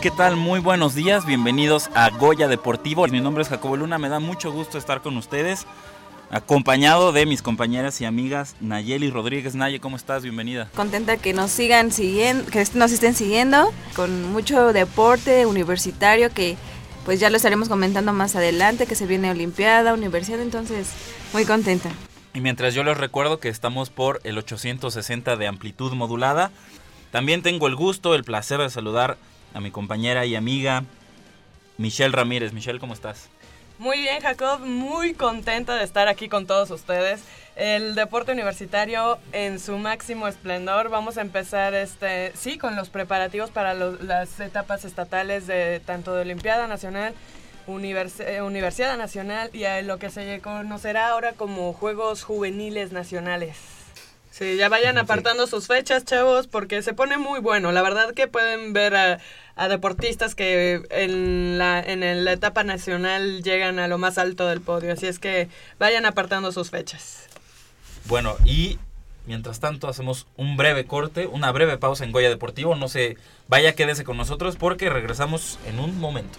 ¿Qué tal? Muy buenos días, bienvenidos a Goya Deportivo. Mi nombre es Jacobo Luna, me da mucho gusto estar con ustedes, acompañado de mis compañeras y amigas Nayeli Rodríguez. Naye, ¿cómo estás? Bienvenida. Contenta que nos sigan siguiendo, que nos estén siguiendo, con mucho deporte universitario que pues ya lo estaremos comentando más adelante, que se viene Olimpiada, Universidad, entonces muy contenta. Y mientras yo les recuerdo que estamos por el 860 de amplitud modulada, también tengo el gusto, el placer de saludar a mi compañera y amiga Michelle Ramírez. Michelle, ¿cómo estás? Muy bien, Jacob, muy contenta de estar aquí con todos ustedes. El deporte universitario en su máximo esplendor. Vamos a empezar, este, sí, con los preparativos para las etapas estatales de tanto de Olimpiada Nacional, eh, Universidad Nacional y a lo que se conocerá ahora como Juegos Juveniles Nacionales. Sí, ya vayan apartando sus fechas, chavos, porque se pone muy bueno. La verdad que pueden ver a, deportistas que en la, en la etapa nacional llegan a lo más alto del podio. Así es que vayan apartando sus fechas. Bueno, y mientras tanto hacemos un breve corte, una breve pausa en Goya Deportivo. No se vaya, quédese con nosotros porque regresamos en un momento.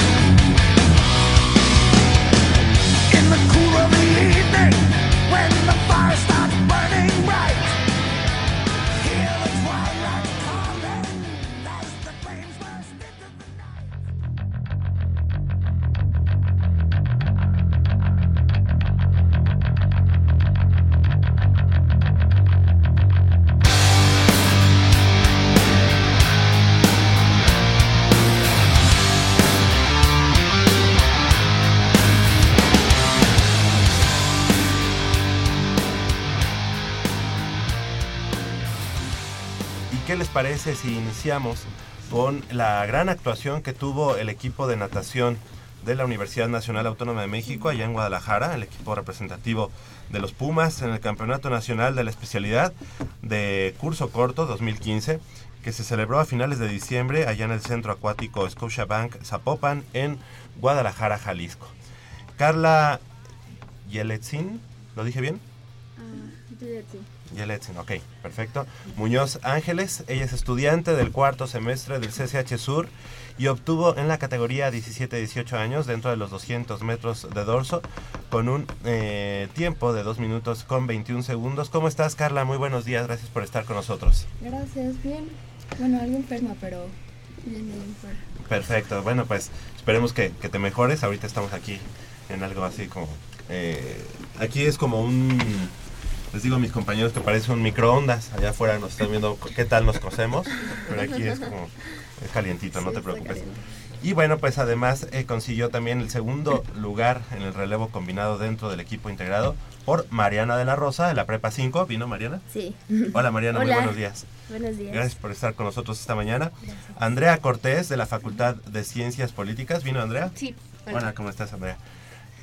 Parece si iniciamos con la gran actuación que tuvo el equipo de natación de la Universidad Nacional Autónoma de México, allá en Guadalajara, el equipo representativo de los Pumas en el Campeonato Nacional de la Especialidad de Curso Corto 2015, que se celebró a finales de diciembre allá en el Centro Acuático Scotiabank Zapopan en Guadalajara, Jalisco. Carla Yeletzin, ¿lo dije bien? Uh, Yeletzin, ok, perfecto. Muñoz Ángeles, ella es estudiante del cuarto semestre del CCH Sur y obtuvo en la categoría 17-18 años dentro de los 200 metros de dorso con un eh, tiempo de 2 minutos con 21 segundos. ¿Cómo estás, Carla? Muy buenos días, gracias por estar con nosotros. Gracias, bien. Bueno, algo enferma, pero bien, bien Perfecto, bueno, pues esperemos que, te mejores. Ahorita estamos aquí en algo así como... Eh, aquí es como un Les digo a mis compañeros que parece un microondas. Allá afuera nos están viendo qué tal nos cosemos, pero aquí es como es calientito, no Sí, te está preocupes. Y bueno, pues además eh, consiguió también el segundo lugar en el relevo combinado dentro del equipo integrado por Mariana de la Rosa de la Prepa 5. ¿Vino Mariana? Sí. Hola Mariana, muy Hola. buenos días. Buenos días. Gracias por estar con nosotros esta mañana. Andrea Cortés de la Facultad de Ciencias Políticas. ¿Vino Andrea? Sí. Hola, ¿cómo estás Andrea?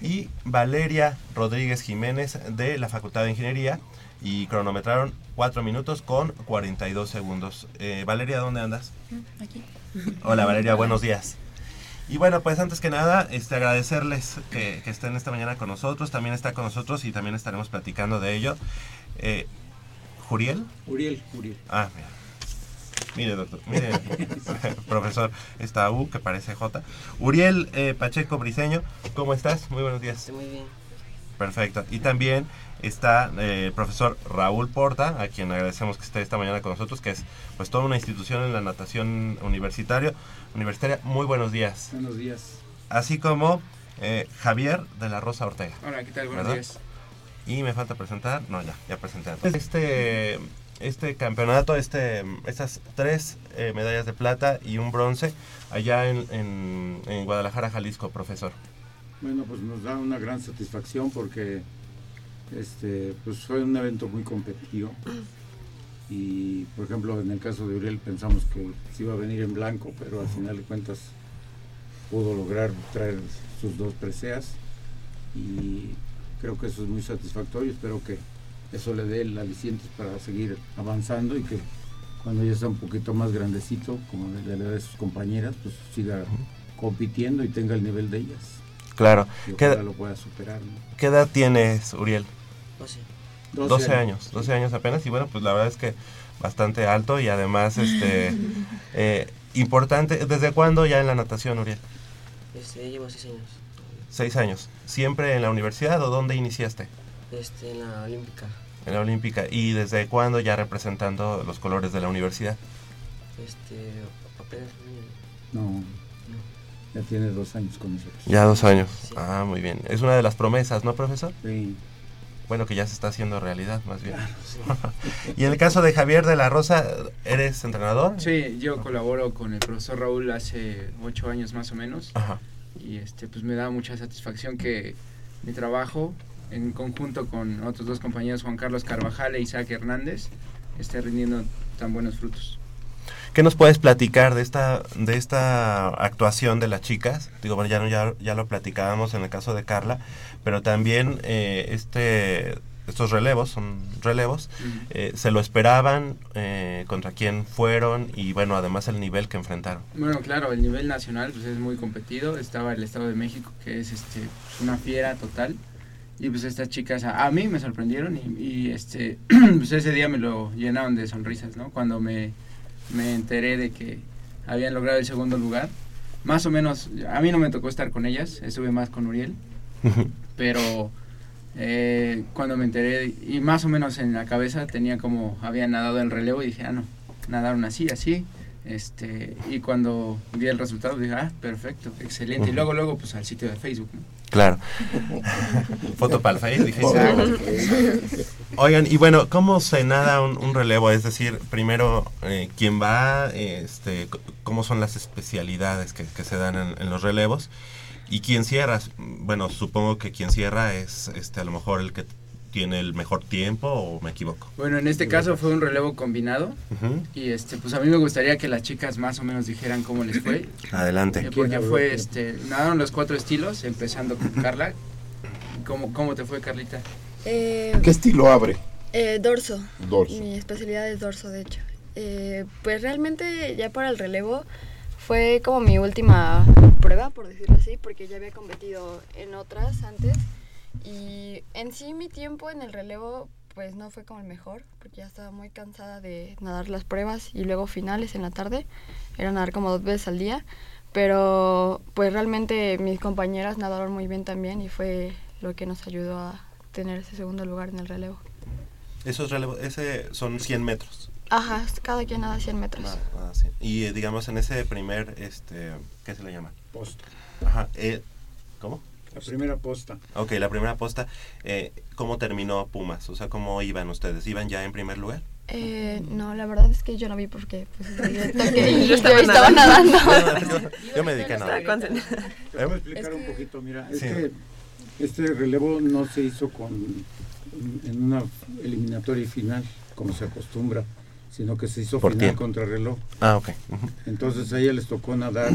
Y Valeria Rodríguez Jiménez de la Facultad de Ingeniería y cronometraron 4 minutos con 42 segundos. Eh, Valeria, ¿dónde andas? Aquí. Hola Valeria, buenos días. Y bueno, pues antes que nada, este, agradecerles que, que estén esta mañana con nosotros. También está con nosotros y también estaremos platicando de ello. Eh, ¿Juriel? Uriel, Uriel. Ah, mira. Mire, doctor, mire, profesor, está U, que parece J. Uriel eh, Pacheco Briseño, ¿cómo estás? Muy buenos días. Muy bien. Perfecto. Y también está eh, el profesor Raúl Porta, a quien agradecemos que esté esta mañana con nosotros, que es pues toda una institución en la natación universitario, universitaria. Muy buenos días. Buenos días. Así como eh, Javier de la Rosa Ortega. Hola, ¿qué tal? Buenos ¿Verdad? días. Y me falta presentar, no, ya, ya presenté. Este, este campeonato, este, estas tres eh, medallas de plata y un bronce allá en, en, Guadalajara, Jalisco, profesor. Bueno, pues nos da una gran satisfacción porque este, pues fue un evento muy competitivo. Y por ejemplo, en el caso de Uriel pensamos que se iba a venir en blanco, pero al final de cuentas pudo lograr traer sus dos preseas. Y creo que eso es muy satisfactorio. Espero que eso le dé el aliciente para seguir avanzando y que cuando ya sea un poquito más grandecito, como de la edad de sus compañeras, pues siga compitiendo y tenga el nivel de ellas. Claro. Y ¿Qué, lo pueda superar. ¿no? qué edad tienes, Uriel? Pues sí. 12 años, 12 años apenas y bueno, pues la verdad es que bastante alto y además este eh, importante. ¿Desde cuándo ya en la natación, Uriel? Este, llevo seis años. Seis años. ¿Siempre en la universidad o dónde iniciaste? Este, en la Olímpica. En la olímpica. ¿Y desde cuándo ya representando los colores de la universidad? Este, apenas No, ya tiene dos años con nosotros. Ya dos años. Sí. Ah, muy bien. Es una de las promesas, ¿no, profesor? Sí. Bueno, que ya se está haciendo realidad, más bien. y en el caso de Javier de la Rosa, ¿eres entrenador? Sí, yo colaboro con el profesor Raúl hace ocho años más o menos Ajá. y este pues me da mucha satisfacción que mi trabajo en conjunto con otros dos compañeros Juan Carlos Carvajal e Isaac Hernández esté rindiendo tan buenos frutos. ¿Qué nos puedes platicar de esta de esta actuación de las chicas? Digo, bueno, ya, ya, ya lo platicábamos en el caso de Carla, pero también eh, este estos relevos, son relevos, eh, se lo esperaban, eh, contra quién fueron y bueno, además el nivel que enfrentaron. Bueno, claro, el nivel nacional pues es muy competido. Estaba el Estado de México, que es este una fiera total. Y pues estas chicas a, a mí me sorprendieron y, y, este pues ese día me lo llenaron de sonrisas, ¿no? Cuando me, me enteré de que habían logrado el segundo lugar. Más o menos, a mí no me tocó estar con ellas, estuve más con Uriel, pero eh, cuando me enteré, y más o menos en la cabeza tenía como habían nadado en relevo y dije, ah, no, nadaron así, así. Este, y cuando vi el resultado dije, ah, perfecto, excelente. Y luego, luego, pues al sitio de Facebook. ¿no? Claro. Foto para el Face, dije. Exacto. Oigan, y bueno, ¿cómo se nada un, un relevo? Es decir, primero, eh, ¿quién va? Este, ¿Cómo son las especialidades que, que se dan en, en los relevos? ¿Y quién cierra? Bueno, supongo que quien cierra es este, a lo mejor el que tiene el mejor tiempo o me equivoco. Bueno, en este caso fue un relevo combinado. Y este, pues a mí me gustaría que las chicas más o menos dijeran cómo les fue. Adelante. Eh, Porque fue, este, nadaron los cuatro estilos, empezando con Carla. ¿Cómo, cómo te fue, Carlita? Eh, ¿Qué estilo abre? eh, dorso. Dorso. Mi especialidad es dorso, de hecho. Eh, pues realmente ya para el relevo fue como mi última prueba, por decirlo así, porque ya había competido en otras antes. Y en sí mi tiempo en el relevo pues no fue como el mejor, porque ya estaba muy cansada de nadar las pruebas y luego finales en la tarde. Era nadar como dos veces al día. Pero pues realmente mis compañeras nadaron muy bien también y fue lo que nos ayudó a tener ese segundo lugar en el relevo. Esos relevos, ese son 100 metros. Ajá, cada quien nada 100 metros. Ah, ah, sí. Y eh, digamos en ese primer, este, ¿qué se le llama? Post. Ajá. eh, ¿Cómo? La primera posta. Ok, la primera posta. Eh, ¿Cómo terminó Pumas? O sea, ¿cómo iban ustedes? ¿Iban ya en primer lugar? Eh, no, la verdad es que yo no vi porque pues, que Yo yo estaba estaba, nadando. yo, yo me dediqué a nada. Estaba concentrada. Te voy a explicar un poquito, mira, es Sí. que este relevo no se hizo con en una eliminatoria final, como se acostumbra, sino que se hizo Por final tiempo. contra reloj. Ah, ok. Entonces a ella les tocó nadar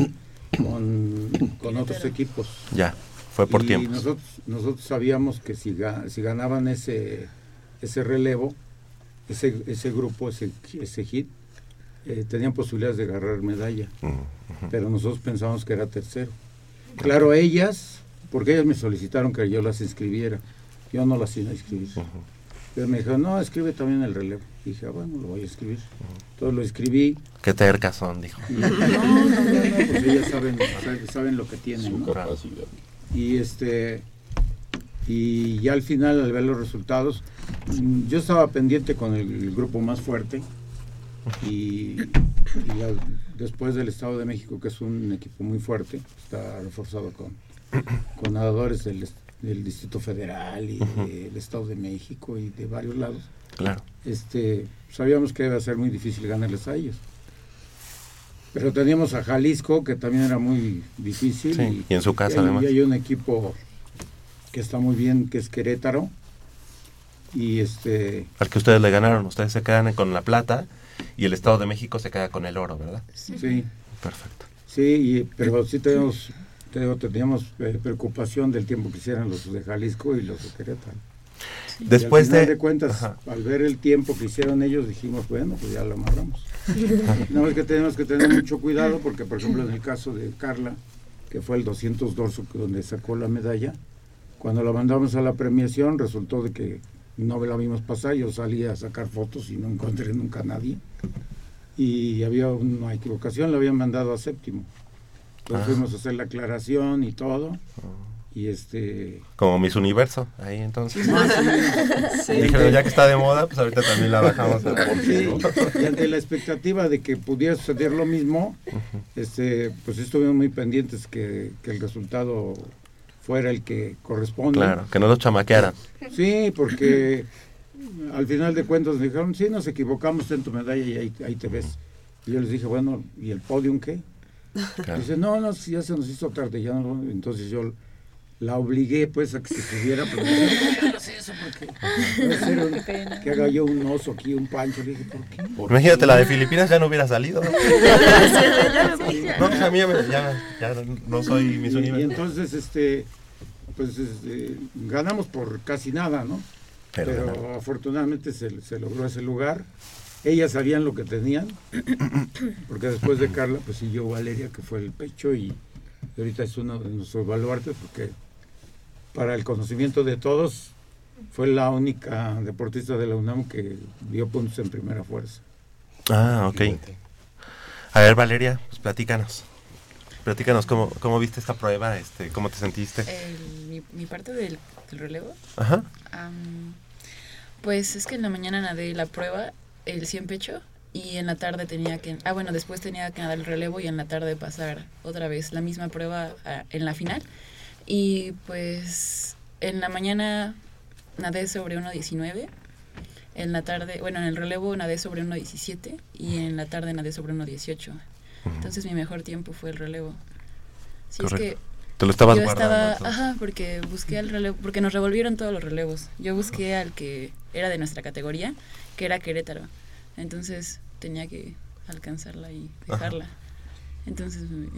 con, con otros equipos. Ya, fue por y tiempos. Nosotros, nosotros sabíamos que si, ga- si ganaban ese, ese relevo, ese, ese grupo, ese, ese hit, eh, tenían posibilidades de agarrar medalla. Pero nosotros pensábamos que era tercero. Claro, ellas, porque ellas me solicitaron que yo las inscribiera. Yo no las iba a inscribir. Pero me dijeron, no, escribe también el relevo. dije, ah, bueno, lo voy a escribir. Entonces lo escribí. Qué tercas son, dijo. Y, no, no, no, no, pues ellas saben, saben, saben lo que tienen. ¿no? Y este y ya al final al ver los resultados mm, yo estaba pendiente con el, grupo más fuerte y, y al- después del Estado de México que es un equipo muy fuerte está reforzado con, con nadadores del, Distrito Federal y del Estado de México y de varios lados. Claro. este sabíamos que iba a ser muy difícil ganarles a ellos pero teníamos a Jalisco que también era muy difícil Sí, y en su casa, hay- además. y hay un equipo que está muy bien que es Querétaro y este Al que ustedes le ganaron, ustedes se quedan con la plata y el Estado de México se queda con el oro, ¿verdad? sí Perfecto. sí y- pero sí teníamos te digo, teníamos eh, preocupación del tiempo que hicieran los de Jalisco y los de Querétaro Y Después al final de... de cuentas Ajá. al ver el tiempo que hicieron ellos dijimos bueno pues ya lo amarramos Nada más que tenemos que tener mucho cuidado porque, por ejemplo, en el caso de Carla, que fue el 200 dorso que- donde sacó la medalla, cuando la mandamos a la premiación resultó de que no la vimos pasar, yo salí a sacar fotos y no encontré nunca a nadie. Y había una equivocación, la habían mandado a séptimo. Entonces Ah. fuimos a hacer la aclaración y todo. Y este... Como Miss Universo, ahí entonces. dijeron, ya que está de moda, pues ahorita también la bajamos. a por Sí, y ante la expectativa de que pudiera suceder lo mismo, este, pues estuvimos muy pendientes que, que el resultado fuera el que corresponde. Claro, que no los chamaquearan. Sí, porque al final de cuentas me dijeron, sí, nos equivocamos en tu medalla y ahí, ahí te ves. Y yo les dije, bueno, ¿y el podium qué? Claro. Dice, no, no, si ya se nos hizo tarde, ya no. Entonces yo la obligué pues a que se subiera, no hagas eso porque ser un- que haga yo un oso aquí, un pancho. Le dije, ¿por qué? ¿Por Imagínate, qué?". la de Filipinas ya no hubiera salido. ¿no? No, pues a mí ya, me- ya, ya no soy Miss Y- y, entonces, este, pues este, ganamos por casi nada, ¿no? Pero Pero, afortunadamente se, se logró ese lugar. Ellas sabían lo que tenían, porque después de Carla, pues siguió Valeria, que fue el pecho, y ahorita es uno de nuestros baluartes, porque para el conocimiento de todos, fue la única deportista de la UNAM que dio puntos en primera fuerza. Ah, ok. A ver, Valeria, pues platícanos. Platícanos cómo, cómo viste esta prueba, este, cómo te sentiste. El- mi, mi parte del, del relevo. Ajá. pues es que en la mañana nadé la prueba, el 100 pecho, y en la tarde tenía que... Ah, bueno, después tenía que nadar el relevo y en la tarde pasar otra vez la misma prueba ah, en la final. Y pues en la mañana nadé sobre 1.19. En la tarde, bueno, en el relevo nadé sobre 1.17 y en la tarde nadé sobre 1.18. Entonces mi mejor tiempo fue el relevo. Sí, es que. Te lo estabas yo guardando. estaba, ajá, porque busqué al relevo, porque nos revolvieron todos los relevos. Yo busqué al que era de nuestra categoría, que era Querétaro. Entonces tenía que alcanzarla y Ajá. dejarla. Entonces, me-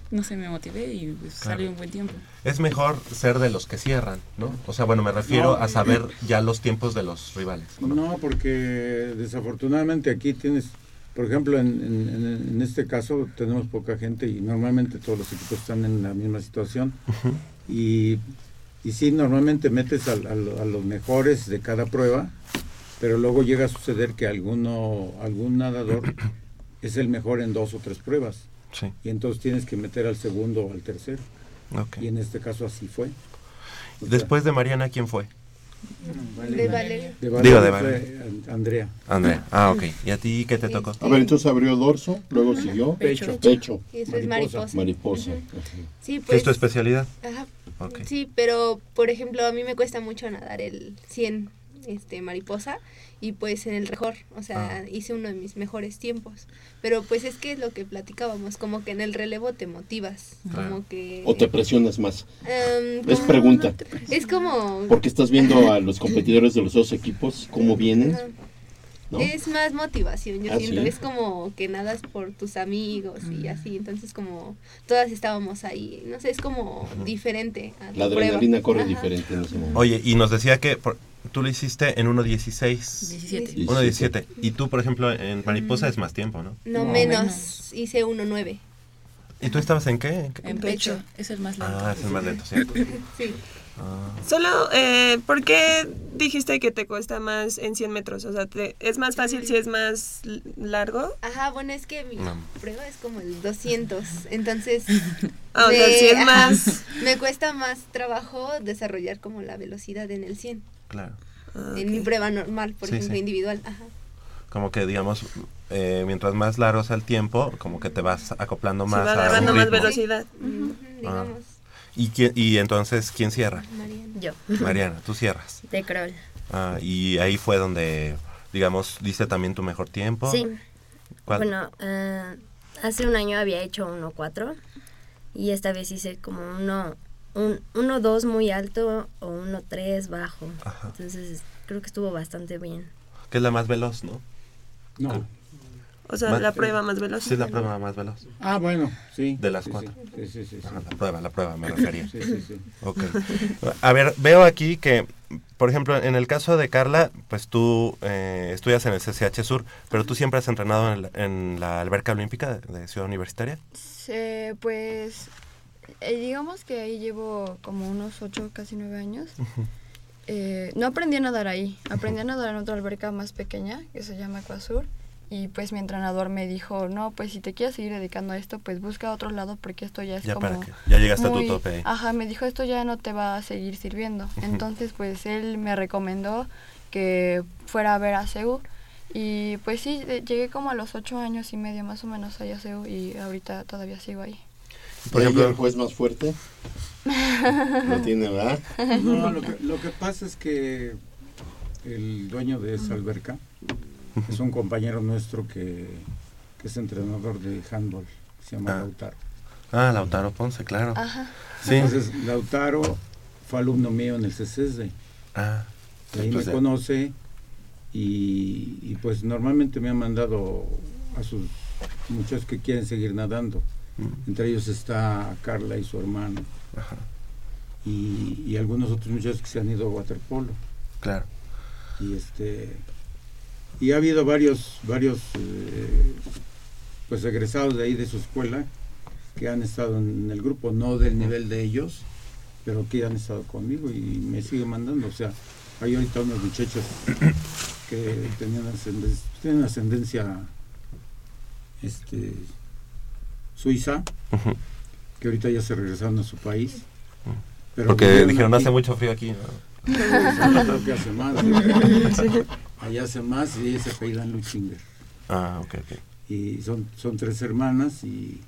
no sé, me motivé y pues, Claro. salió un buen tiempo. Es mejor ser de los que cierran, ¿no? O sea, bueno, me refiero No. a saber ya los tiempos de los rivales. ¿no? No, porque desafortunadamente aquí tienes, por ejemplo, en, en- en- este caso tenemos poca gente y normalmente todos los equipos están en la misma situación. Ujú. Y, y sí, normalmente metes al- al- a, los mejores de cada prueba, pero luego llega a suceder que alguno, algún nadador es el mejor en dos o tres pruebas. Sí, Y entonces tienes que meter al segundo o al tercero. ok. Y en este caso así. O sea, Después de Mariana, ¿quién fue? De Valeria. De Digo, Valeria de fue Valeria. An- Andrea. Andrea. Ah, ok. ¿Y a ti qué te tocó? A ver, entonces abrió dorso, luego siguió Pecho. pecho. Y después mariposa. Mariposa. Sí, ¿Qué pues. es tu especialidad? Ajá. Ok. Sí, pero por ejemplo, a mí me cuesta mucho nadar el 100 este mariposa y pues en el mejor, o sea, Ah. hice uno de mis mejores tiempos. Pero pues es que es lo que platicábamos, como que en el relevo te motivas, Claro. como que ¿O te presionas más? Em, Es como- pregunta. Es como Porque estás viendo a los competidores de los dos equipos, cómo vienen. Es más motivación, yo ¿Ah, siento. sí? Es como que nadas por tus amigos Mm. y así. Entonces, como todas estábamos ahí. No sé, es como diferente. A La prueba. adrenalina corre Ajá. diferente en ese momento. Oye, y nos decía que por- tú lo hiciste en 1.16. 17. 1.17. Y tú, por ejemplo, en mariposa es más tiempo, ¿no? No, menos. Hice 1.9. ¿Y tú estabas en qué? ¿En qué? En pecho, es el más lento. Ah, es el más lento, ¿cierto? Sí. Ah. Solo, eh, ¿por qué dijiste que te cuesta más en 100 metros? O sea, te- ¿es más fácil si es más largo? Ajá, bueno, es que mi No. prueba es como el 200. Entonces. Ah, o sea, sí es ajá, más- Me cuesta más trabajo desarrollar como la velocidad en el 100. Claro. En mi prueba normal, por Sí, ejemplo, sí. individual. Ajá. Como que, digamos, eh, mientras más largo sea el tiempo, como que te vas acoplando Se más va a un agarrando más velocidad. Ah. ¿Y, quién- y entonces, ¿quién cierra? Yo. Mariana, tú cierras. De crawl. Ah, y ahí fue donde, digamos, diste también tu mejor tiempo. Sí. ¿Cuál? Bueno, eh, hace un año había hecho 1.4 y esta vez hice como uno, un 1.2 muy alto o 1.3 bajo. Entonces creo que estuvo bastante bien. Que es la más veloz, ¿no? No. O sea, Más- la prueba más veloz. Sí, la prueba más veloz. Ah, bueno, sí. De las Sí, cuatro. sí, sí, sí, la prueba, la prueba, me refería. Sí, sí, sí. Ok. A ver, veo aquí que, por ejemplo, en el caso de Carla, pues tú eh, estudias en el CCH Sur, pero tú siempre has entrenado en, la- en la alberca olímpica de, de Ciudad Universitaria. Eh, pues eh, digamos que ahí llevo como unos 8, casi 9 años. Eh, no aprendí a nadar ahí, aprendí a nadar en otra alberca más pequeña que se llama Aquasur. Y pues mi entrenador me dijo, no, pues si te quieres seguir dedicando a esto, pues busca otro lado porque esto ya es Ya como... para que- ya llegaste a tu muy- tope. Ajá, me dijo, esto ya no te va a seguir sirviendo. Entonces pues él me recomendó que fuera a ver a CEU. Y pues sí, llegué como a los ocho años y medio más o menos ahí a CEU y ahorita todavía sigo ahí. Por ejemplo, el juez más fuerte. No tiene, ¿verdad? No, lo que, lo que pasa es que el dueño de esa alberca es un compañero nuestro que, que es entrenador de handball, se llama Ah. Lautaro. Ah, Lautaro Ponce, claro. Ajá. Sí. Entonces, Lautaro fue alumno mío en el CCSD. Ah. Y ahí Pues me ya. conoce y, y, pues normalmente me ha mandado a sus muchachos que quieren seguir nadando. Entre ellos está Carla y su hermano. Y, y algunos otros muchachos que se han ido a waterpolo. Claro. Y este y ha habido varios varios eh, pues egresados de ahí de su escuela que han estado en el grupo, no del nivel de ellos, pero que han estado conmigo y me siguen mandando. O sea, hay ahorita unos muchachos que tenían ascendencia, tienen ascendencia este, suiza, que ahorita ya se regresaron a su país. pero Porque dijeron, aquí. hace mucho frío aquí. ¿no? Hace más. Allá hace más y ella se apellidan Luchinger. Ah, ok, ok. Y son, son tres hermanas y,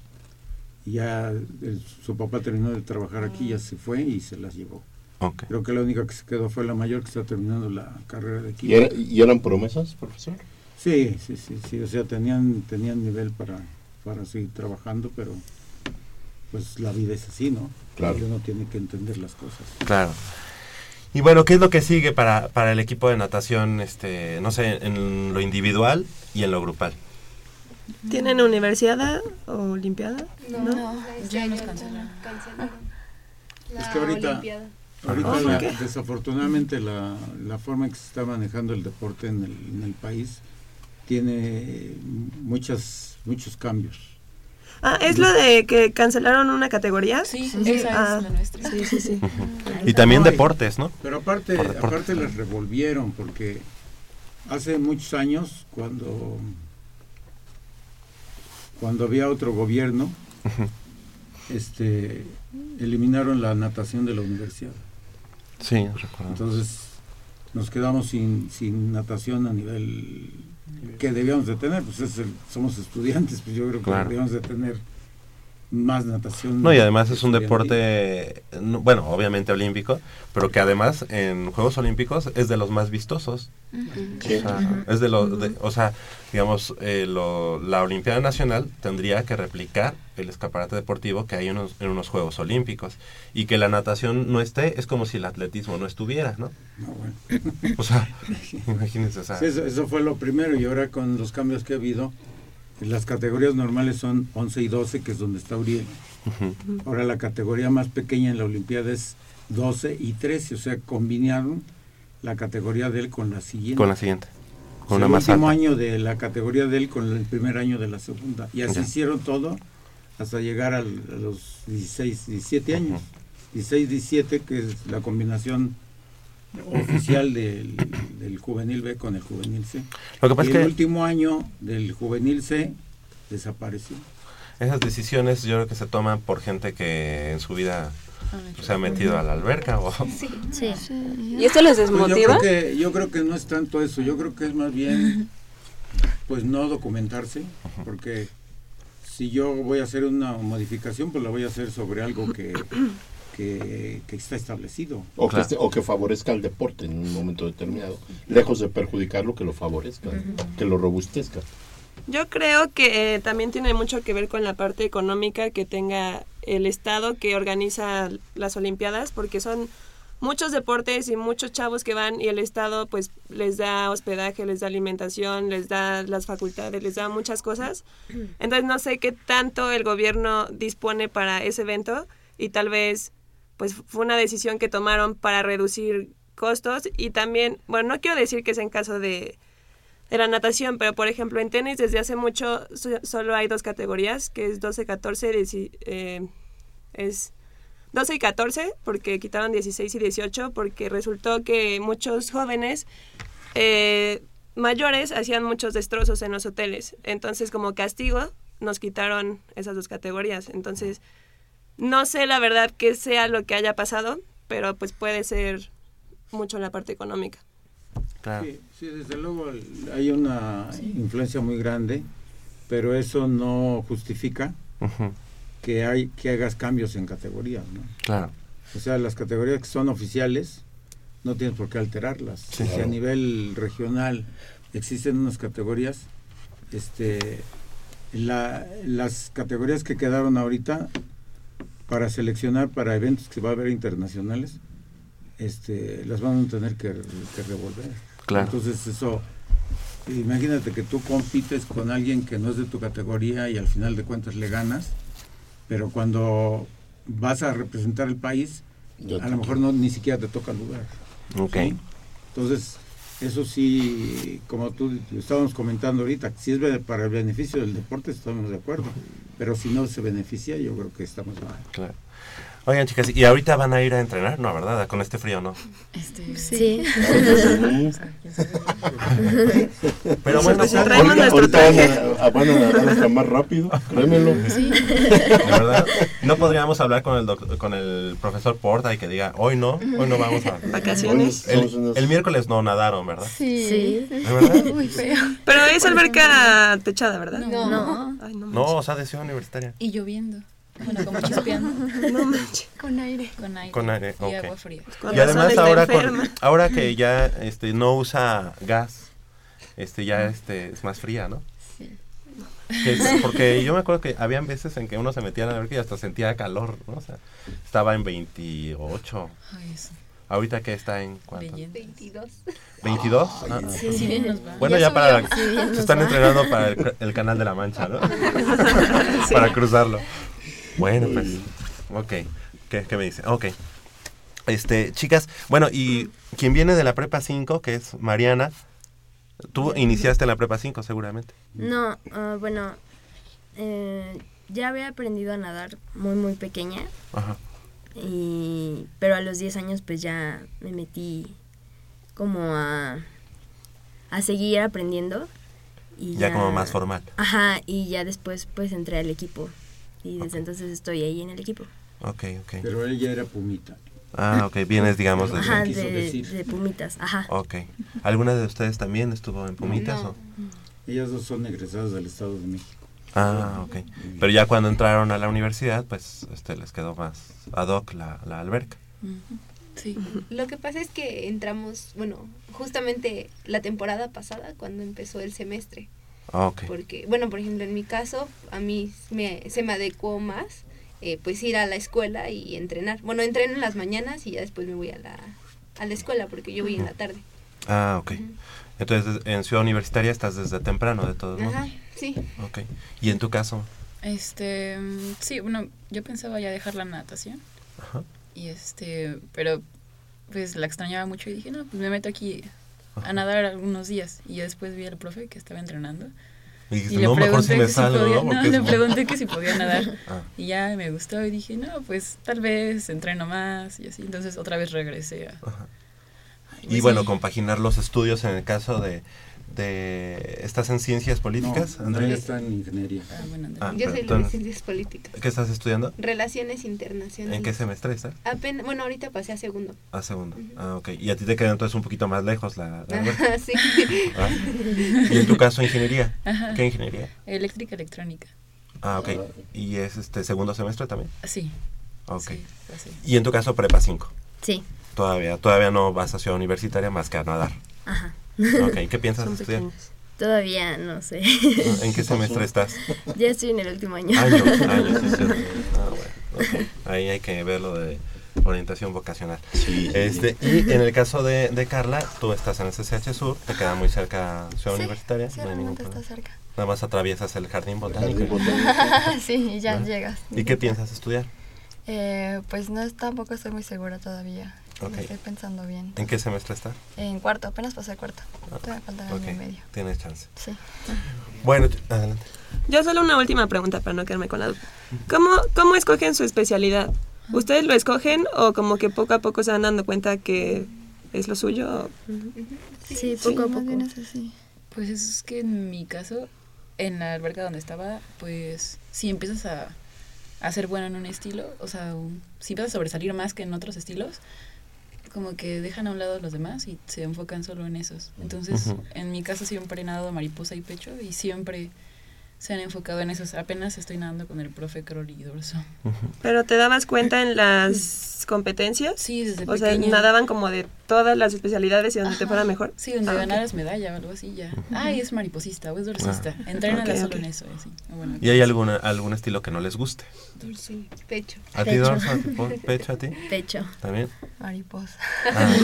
y ya el- su papá terminó de trabajar aquí, ya se fue y se las llevó. Ok. Creo que la única que se quedó fue la mayor que está terminando la carrera de aquí. ¿Y, era- y eran promesas, profesor? Sí, sí, sí, sí, o sea, tenían, tenían nivel para, para seguir trabajando, pero pues la vida es así, ¿no? Claro. Y uno tiene que entender las cosas. Claro. Y bueno, ¿qué es lo que sigue para, para el equipo de natación, este, no sé, en lo individual y en lo grupal? ¿Tienen universidad o olimpiada? No, ya este nos año cancelaron. Es que ahorita, Olimpiada. ahorita Oh, la- desafortunadamente la, la forma en que se está manejando el deporte en el, en el país tiene muchas, muchos cambios. Ah, ¿es lo de que cancelaron una categoría? Sí, esa es Ah, la nuestra. Sí, sí, sí. Y también deportes, ¿no? Pero aparte, deportes aparte les revolvieron porque hace muchos años cuando cuando había otro gobierno, este eliminaron la natación de la universidad. Sí, recuerdo. Entonces, nos quedamos sin, sin natación a nivel que debíamos de tener, pues es el- somos estudiantes, pues yo creo que Claro. debíamos de tener más natación. No, y además es un deporte, no- bueno, obviamente olímpico, pero que además en Juegos Olímpicos es de los más vistosos. O sea, es de los, de- o sea, digamos, eh, lo- la Olimpiada Nacional tendría que replicar el escaparate deportivo que hay en unos, en unos Juegos Olímpicos. Y que la natación no esté, es como si el atletismo no estuviera, ¿no? O sea, imagínense, o sea, Sí, eso, eso fue lo primero y ahora con los cambios que ha habido, las categorías normales son 11 y 12, que es donde está Uriel. Ahora la categoría más pequeña en la Olimpiada es 12 y 13, o sea, combinaron la categoría de él con la siguiente. con la siguiente, O con sea, una el más último alta. año de la categoría de él con el primer año de la segunda. Y así Ya. hicieron todo hasta llegar al- a los 16, 17 años. 16, 17, que es la combinación oficial del, del juvenil B con el juvenil C. Lo que pasa y es el que- último año del juvenil C desapareció. Esas decisiones yo creo que se toman por gente que en su vida pues, se ha metido a la alberca o... Sí. ¿Y esto les Pues yo, desmotiva? creo que, yo creo que no es tanto eso, yo creo que es más bien pues no documentarse, porque si yo voy a hacer una modificación, pues la voy a hacer sobre algo que, que, que está establecido. O, que, esté- o que favorezca al deporte en un momento determinado. Lejos de perjudicarlo, que lo favorezca, que lo robustezca. Yo creo que eh, también tiene mucho que ver con la parte económica que tenga el Estado que organiza las Olimpiadas, porque son muchos deportes y muchos chavos que van y el Estado pues les da hospedaje, les da alimentación, les da las facultades, les da muchas cosas. Entonces no sé qué tanto el gobierno dispone para ese evento y tal vez pues fue una decisión que tomaron para reducir costos y también, bueno, no quiero decir que sea en caso de, de la natación, pero por ejemplo en tenis desde hace mucho so- solo hay dos categorías, que es 12-14, dieci- eh, es 12 y 14, porque quitaron 16 y 18, porque resultó que muchos jóvenes eh, mayores hacían muchos destrozos en los hoteles. Entonces, como castigo, nos quitaron esas dos categorías. Entonces, no sé la verdad qué sea lo que haya pasado, pero pues puede ser mucho la parte económica. Sí, sí, desde luego hay una influencia muy grande, pero eso no justifica que hay que hagas cambios en categorías, ¿no? Claro. O sea, las categorías que son oficiales no tienes por qué alterarlas. Sí. si a Claro. nivel regional existen unas categorías, este, la- las categorías que quedaron ahorita para seleccionar para eventos que va a haber internacionales, este, las van a tener que, que revolver. Claro. Entonces eso, imagínate que tú compites con alguien que no es de tu categoría y al final de cuentas le ganas, pero cuando vas a representar el país, Ya a lo mejor no ni siquiera te toca el lugar. Ok. ¿sí? Entonces, eso sí, como tú estábamos comentando ahorita, si es para el beneficio del deporte, estamos de acuerdo. Pero si no se beneficia, yo creo que estamos mal. Claro. Oigan, chicas, ¿y ahorita van a ir a entrenar? No, ¿verdad? Con este frío, ¿no? Este, Sí. Pero bueno, Pues traemos Ahorita, nuestro van, traje. a, van a hasta más rápido, créemelo. ¿De verdad? No podríamos hablar con el, doc- con el profesor Porta y que diga, hoy no, hoy no vamos a... Vacaciones. El, el miércoles no nadaron, ¿verdad? Sí. ¿De verdad? Muy feo. Pero es alberca techada, ¿verdad? No. No. Ay, no No, o sea, de ciudad universitaria. Y lloviendo. Bueno, como chispeando. No manches. Con aire. Con aire. Con aire, Y ok. agua fría. Con Y además ahora, con- ahora que ya este, no usa gas, este ya este, es más fría, ¿no? Sí. Es- porque yo me acuerdo que habían veces en que uno se metía en la alberca y hasta sentía calor, ¿no? O sea, estaba en 28. Ay, eso. Ahorita que está en cuánto? Leyenda. 22. 22. Ah, ah. Sí, bien nos va. Bueno, Ya ya, para. Sí, se están va. entrenando para el, el canal de la Mancha, ¿no? para cruzarlo. Bueno, pues, ok. ¿Qué, qué me dice? Ok. Este, chicas, bueno, y quien viene de la prepa 5, que es Mariana, tú iniciaste en la prepa 5 seguramente. No, ah, bueno, eh, ya había aprendido a nadar muy, muy pequeña. Ajá. Y, pero a los 10 años pues ya me metí como a, a seguir aprendiendo. Y Ya como más formal. Ajá, y ya después pues entré al equipo. Y desde entonces estoy ahí en el equipo. Ok, ok. Pero él ya era pumita. Ah, ok, vienes, digamos, de... Ajá, quiso de, decir. de Pumitas, ajá. Ok. ¿Alguna de ustedes también estuvo en Pumitas? No. o? Ellas dos son egresadas del Estado de México. Ah, ok. Pero ya cuando entraron a la universidad, pues este les quedó más ad hoc la, la alberca. Sí. Lo que pasa es que entramos, bueno, justamente la temporada pasada cuando empezó el semestre. Ah, ok. Porque, bueno, por ejemplo, en mi caso, a mí me, se me adecuó más, eh, pues ir a la escuela y entrenar. Bueno, entreno en las mañanas y ya después me voy a la, a la escuela porque yo voy en la tarde. Ah, ok. Entonces, en Ciudad Universitaria estás desde temprano, de todos modos. Ajá, sí. Ok. ¿Y en tu caso? Este, mm, sí, bueno, yo pensaba ya dejar la natación. Ajá. Y este, pero pues la extrañaba mucho y dije, no, pues me meto aquí a nadar algunos días. Y ya después vi al profe que estaba entrenando. Y dijiste, no, mejor si que me si podía- le pregunté que si podía nadar. Ah. Y ya me gustó y dije, no, pues tal vez entreno más y así. Entonces otra vez regresé a... Y Pues bueno, compaginar los estudios en el caso de... de ¿Estás en ciencias políticas, No, Andrea? Andrea está en ingeniería. Ah, bueno, Ah, yo pero soy de ciencias políticas. ¿Qué estás estudiando? Relaciones internacionales. ¿En qué semestre estás? Apenas, bueno, ahorita pasé a segundo. A segundo. Ah, ok. Y a ti te queda entonces un poquito más lejos la... la? Ajá, sí. Ah. ¿Y en tu caso ingeniería? Ajá. ¿Qué ingeniería? Eléctrica electrónica. Ah, ok. ¿Y es este segundo semestre también? Sí. Ok. Sí, así. ¿Y en tu caso prepa 5? Sí. Todavía, todavía no vas a ciudad universitaria más que a nadar. Ajá. Ok, ¿qué piensas Son estudiar? Todavía no sé. Ah, ¿En qué semestre estás? ya estoy en el último año. Año, año, sí, sí. Ah, bueno, ok. Ahí hay que verlo de orientación vocacional. Este, y en el caso de, de Carla, tú estás en el CCH Sur, te queda muy cerca Ciudad Sí, Universitaria. sí, no hay ningún realmente está cerca. Nada más atraviesas el jardín botánico. sí, y ya ¿Ah? llegas. ¿Y qué piensas estudiar? Eh, pues no, tampoco estoy muy segura todavía. Estoy pensando bien. ¿En qué semestre estás? En cuarto, apenas pasé cuarto. Todavía me falta Ok, año y medio. tienes chance. Sí. Bueno, adelante. Yo solo una última pregunta para no quedarme con la duda. ¿Cómo, ¿Cómo escogen su especialidad? ¿Ustedes lo escogen o como que poco a poco se van dando cuenta que es lo suyo? Sí, poco a más poco. bien es así. Pues es que en mi caso, en la alberca donde estaba, pues si empiezas a, a ser bueno en un estilo, o sea, si empiezas a sobresalir más que en otros estilos, como que dejan a un lado a los demás y se enfocan solo en esos. Entonces, en mi caso siempre he nadado mariposa y pecho y siempre se han enfocado en esos. Apenas estoy nadando con el profe Crowley y dorso. ¿Pero te dabas cuenta en las competencias? Sí, desde O sea, pequeña. nadaban como de todas las especialidades y donde te fuera mejor. Sí, donde Ah, ganaras medalla o algo así ya. Ay, es mariposista o es dorsista. Entrénala Ok, solo ok. en eso. Así. Ah, bueno, ¿Y hay alguna, algún estilo que no les guste? Sí, pecho. ¿A ti. Dorso? ¿A ti, por- ¿Pecho a ti? Pecho. ¿También? Mariposa. Ah,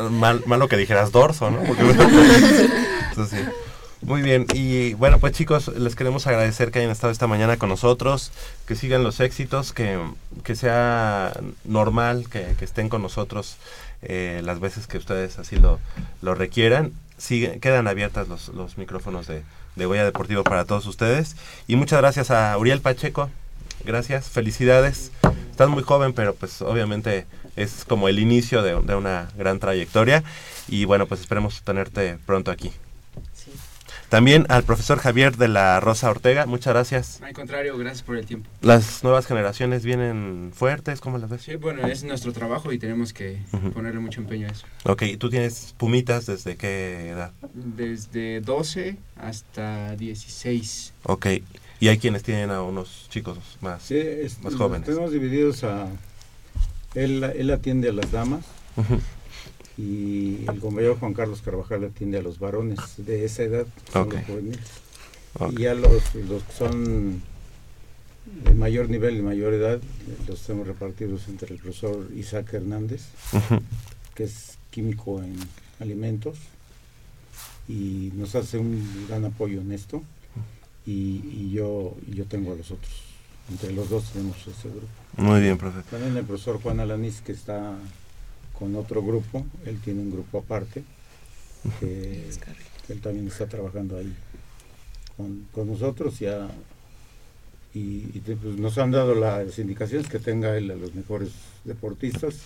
mal, malo que dijeras dorso, ¿no? Porque, eso sí. Muy bien, y bueno, pues chicos, les queremos agradecer que hayan estado esta mañana con nosotros, que sigan los éxitos, que, que sea normal que, estén con nosotros eh, las veces que ustedes así lo, lo requieran. Sigue, quedan abiertas los, los micrófonos de, de Goya Deportivo para todos ustedes. Y muchas gracias a Uriel Pacheco, gracias, felicidades. Estás muy joven, pero pues obviamente es como el inicio de una gran trayectoria. Y bueno, pues esperemos tenerte pronto aquí. También al profesor Javier de la Rosa Ortega, muchas gracias. Al contrario, gracias por el tiempo. Las nuevas generaciones vienen fuertes, ¿cómo las ves? Sí, bueno, es nuestro trabajo y tenemos que Ujú. ponerle mucho empeño a eso. Ok, ¿tú tienes pumitas desde qué edad? Desde 12 hasta 16. Ok, y hay quienes tienen a unos chicos más, Sí, es- más jóvenes. Tenemos divididos a... Él, él atiende a las damas Ujú. Y el compañero Juan Carlos Carvajal atiende a los varones de esa edad, son los juveniles. Y ya los, los que son de mayor nivel y mayor edad, los tenemos repartidos entre el profesor Isaac Hernández, que es químico en alimentos y nos hace un gran apoyo en esto y, y yo y yo tengo a los otros. Entre los dos tenemos ese grupo. Muy bien, profe. también el profesor Juan Alaniz que está con otro grupo él tiene un grupo aparte que, él también está trabajando ahí con, con nosotros ya y, y te- pues, nos han dado las indicaciones que tenga él a los mejores deportistas.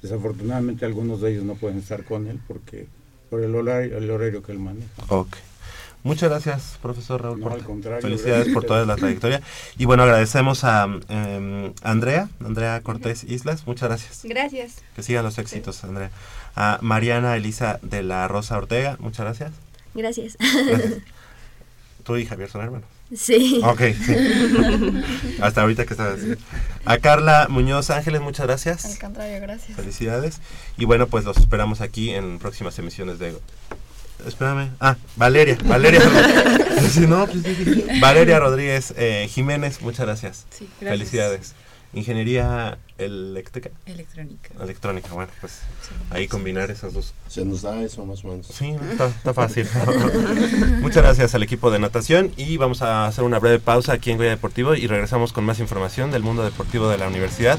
Desafortunadamente algunos de ellos no pueden estar con él porque por el horario, el horario que él maneja. Ok. Muchas gracias, profesor Raúl. No, por- al contrario, felicidades por toda la trayectoria. Y bueno, agradecemos a em, Andrea, Andrea Cortés Islas. Muchas gracias. Gracias. Que sigan los éxitos, Andrea. A Mariana Elisa de la Rosa Ortega. Muchas gracias. Gracias. Gracias. Tú y Javier son hermanos. Sí. Ok, sí. Hasta ahorita que estás así. A Carla Muñoz Ángeles, muchas gracias. Al contrario, gracias. Felicidades. Y bueno, pues los esperamos aquí en próximas emisiones de... Espérame. Ah, Valeria. Valeria. Sí, no, pues, sí, sí. Valeria Rodríguez eh, Jiménez, muchas gracias. Sí, gracias. Felicidades. Ingeniería eléctrica. Electrónica. Electrónica, bueno, pues ahí combinar esas dos. Se nos da eso más o menos. Sí, no, está, está fácil. Muchas gracias al equipo de natación y vamos a hacer una breve pausa aquí en Goya Deportivo y regresamos con más información del mundo deportivo de la universidad.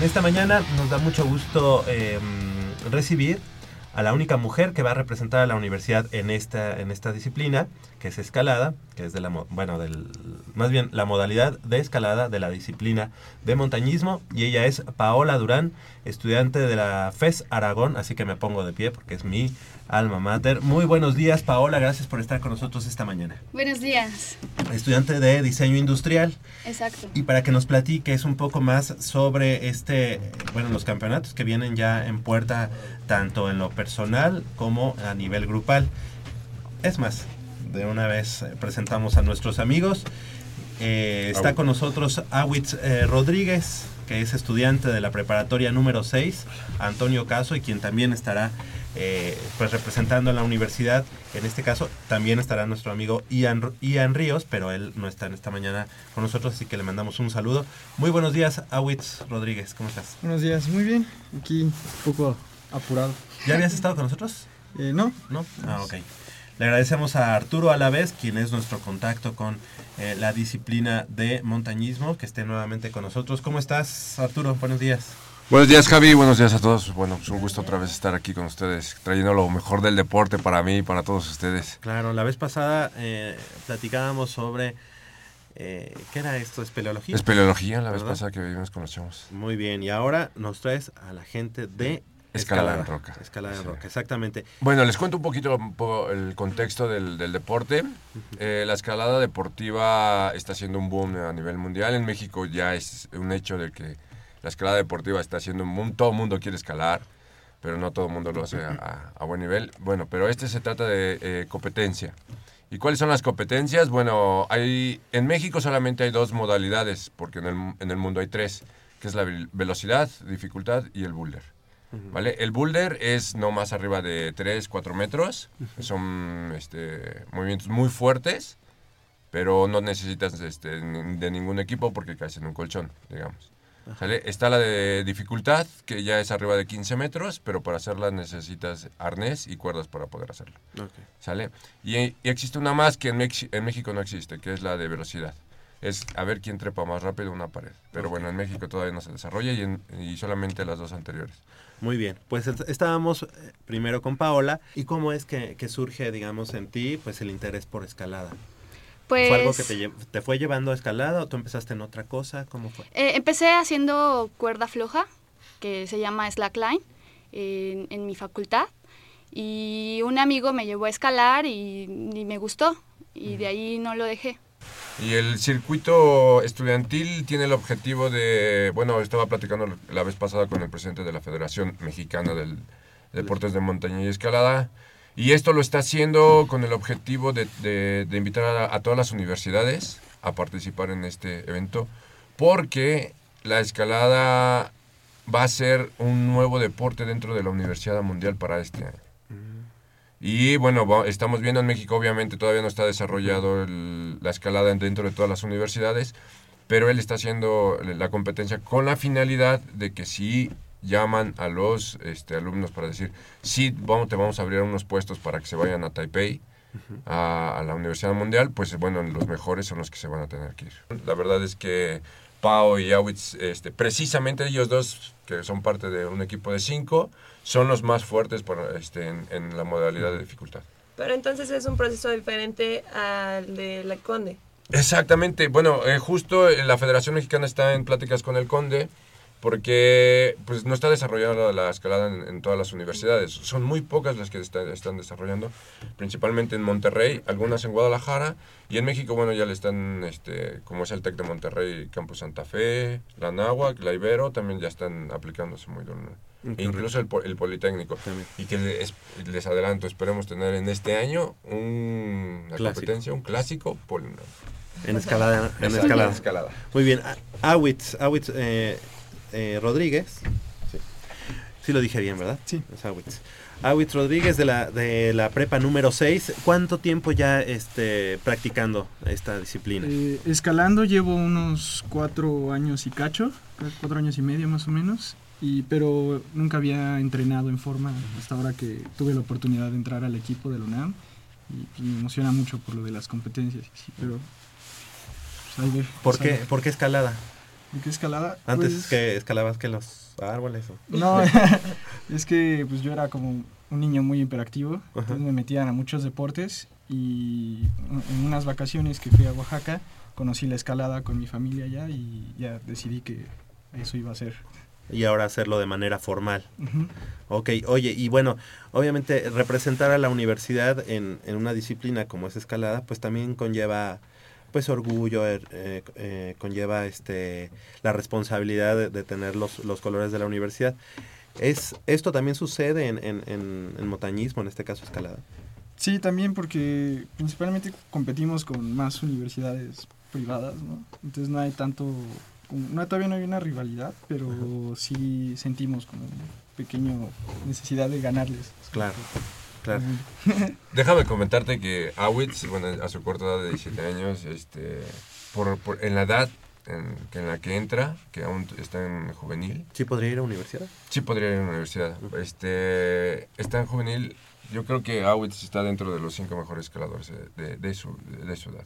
En esta mañana nos da mucho gusto eh, recibir a la única mujer que va a representar a la universidad en esta, en esta disciplina, que es escalada, que es de la, bueno, del, más bien la modalidad de escalada de la disciplina de montañismo, y ella es Paola Durán, estudiante de la FES Aragón, así que me pongo de pie porque es mi alma mater. Muy buenos días, Paola, gracias por estar con nosotros esta mañana. Buenos días. Estudiante de diseño industrial. Exacto. Y para que nos platiques un poco más sobre este, bueno, los campeonatos que vienen ya en puerta, tanto en lo personal como a nivel grupal. Es más, de una vez eh, presentamos a nuestros amigos. Eh, está con nosotros Awitz eh, Rodríguez, que es estudiante de la preparatoria número 6, Antonio Caso, y quien también estará eh, pues representando a la universidad. En este caso también estará nuestro amigo Ian, Ian Ríos, pero él no está en esta mañana con nosotros, así que le mandamos un saludo. Muy buenos días, Awitz Rodríguez, ¿cómo estás? Buenos días, muy bien. Aquí un poco apurado. ¿Ya habías estado con nosotros? Eh, no. ¿No? Ah, ok. Le agradecemos a Arturo Alavés, quien es nuestro contacto con eh, la disciplina de montañismo, que esté nuevamente con nosotros. ¿Cómo estás, Arturo? Buenos días. Buenos días Javi, buenos días a todos. Bueno, es un gusto otra vez estar aquí con ustedes, trayendo lo mejor del deporte para mí y para todos ustedes. Claro, la vez pasada eh, platicábamos sobre... eh, ¿Qué era esto? ¿Espeleología? Espeleología, la vez pasada que vivimos con los chavos. Muy bien, y ahora nos traes a la gente de... Escalada en roca. Escalada en Sí. roca, exactamente. Bueno, les cuento un poquito el contexto del, del deporte. Eh, la escalada deportiva está haciendo un boom a nivel mundial. En México ya es un hecho de que la escalada deportiva está haciendo un. Todo el mundo quiere escalar, pero no todo el mundo lo hace a, a buen nivel. Bueno, pero este se trata de eh, competencia. ¿Y cuáles son las competencias? Bueno, hay en México solamente hay dos modalidades, porque en el, en el mundo hay tres, que es la vel- velocidad, dificultad y el boulder. ¿Vale? El boulder es no más arriba de 3, 4 metros. Son este, movimientos muy fuertes, pero no necesitas este, de ningún equipo porque caes en un colchón, digamos. ¿Sale? Está la de dificultad, que ya es arriba de 15 metros, pero para hacerla necesitas arnés y cuerdas para poder hacerlo. Ok. ¿Sale? Y, y existe una más que en, Mex- en México no existe, que es la de velocidad. Es a ver quién trepa más rápido una pared. Pero bueno, en México todavía no se desarrolla y, en- y solamente las dos anteriores. Muy bien, pues est- estábamos eh, primero con Paola. ¿Y cómo es que, que surge, digamos, en ti pues el interés por escalada? Pues ¿Fue algo que te, lle- te fue llevando a escalada o tú empezaste en otra cosa? ¿Cómo fue? eh, empecé haciendo cuerda floja, que se llama slackline, en, en mi facultad. Y un amigo me llevó a escalar y, y me gustó. Y de ahí no lo dejé. Y el circuito estudiantil tiene el objetivo de, bueno, estaba platicando la vez pasada con el presidente de la Federación Mexicana del Deportes de Montaña y Escalada, y esto lo está haciendo con el objetivo de, de- de invitar a, a todas las universidades a participar en este evento, porque la escalada va a ser un nuevo deporte dentro de la Universidad Mundial para este año. Y bueno, va- estamos viendo en México, obviamente todavía no está desarrollado el- la escalada dentro de todas las universidades, pero él está haciendo la competencia con la finalidad de que si llaman a los este, alumnos para decir, sí, vamos, te vamos a abrir unos puestos para que se vayan a Taipei, a, a la Universidad Mundial, pues bueno, los mejores son los que se van a tener que ir. La verdad es que Pau y Awitz, este, precisamente ellos dos, que son parte de un equipo de cinco, son los más fuertes por, este, en, en la modalidad de dificultad. Pero entonces es un proceso diferente al de la Conde. Exactamente. Bueno, eh, justo eh, la Federación Mexicana está en pláticas con el Conde porque pues no está desarrollada la escalada en, en todas las universidades. Son muy pocas las que está- están desarrollando, principalmente en Monterrey, algunas en Guadalajara y en México, bueno, ya le están, este, como es el TEC de Monterrey, Campus Santa Fe, la Náhuac, la Ibero, también ya están aplicándose muy duro. ¿no? Mm, E incluso el, el Politécnico. Y que les, les adelanto, esperemos tener en este año un, una Clásico. competencia, un clásico poli- En escalada. En escalada. escalada. Muy bien. A- Awitz, Awitz eh, eh, Rodríguez. Sí. Sí lo dije bien, ¿verdad? Sí. Es Awitz. Awitz Rodríguez de la, de la prepa número 6. ¿Cuánto tiempo ya este, practicando esta disciplina? Eh, escalando llevo unos cuatro años y cacho, cuatro años y medio más o menos, y, pero nunca había entrenado en forma hasta ahora que tuve la oportunidad de entrar al equipo de la UNAM y, pues, me emociona mucho por lo de las competencias, sí, pero pues, ahí ve, ¿Por pues, qué. ¿Por qué escalada? ¿Por qué escalada? Antes Pues- que escalabas que los árboles. o- No, es que pues yo era como un niño muy hiperactivo, entonces me metían a muchos deportes y en unas vacaciones que fui a Oaxaca conocí la escalada con mi familia allá y ya decidí que eso iba a ser. y ahora hacerlo de manera formal. Ujú. Ok, oye, y bueno, obviamente representar a la universidad en, en una disciplina como es escalada, pues también conlleva pues orgullo, er- eh, eh, conlleva este la responsabilidad de, de tener los, los colores de la universidad. Es, ¿Esto también sucede en, en, en, en montañismo, en este caso escalada? Sí, también porque principalmente competimos con más universidades privadas, ¿no? Entonces no hay tanto, no, todavía no hay una rivalidad, pero sí sentimos como pequeño necesidad de ganarles. Claro, claro. Déjame comentarte que Awitz, bueno, a su corta edad de 17 años, este, por, por- en la edad en, que en la que entra, que aún está en juvenil. ¿Sí podría ir a universidad? Sí podría ir a universidad. Este, está en juvenil. Yo creo que Awitz está dentro de los cinco mejores escaladores de, de- de su, de su edad.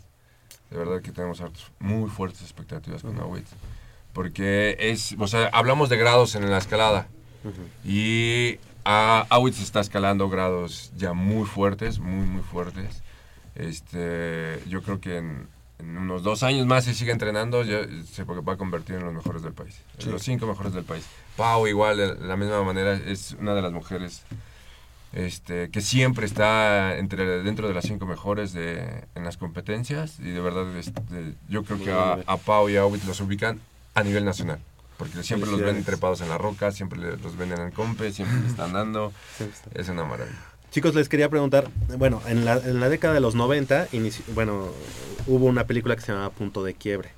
De verdad que tenemos hartos- muy fuertes expectativas con Awitz. Porque es, o sea, hablamos de grados en la escalada. Y a Awitz está escalando grados ya muy fuertes, muy, muy fuertes. Este, yo creo que en, en unos dos años más, si sigue entrenando, ya se va a convertir en los mejores del país. Sí. Los cinco mejores del país. Pau, igual, de la misma manera, es una de las mujeres este, que siempre está entre dentro de las cinco mejores de, en las competencias. Y de verdad, este, yo creo que a, a Pau y a Awitz los ubican a nivel nacional. Porque siempre los ven trepados en la roca, siempre los ven en el compe, siempre le están dando. Es una maravilla. Chicos, les quería preguntar, bueno, en la, en la década de los 90, inici- bueno, hubo una película que se llamaba Punto de Quiebre.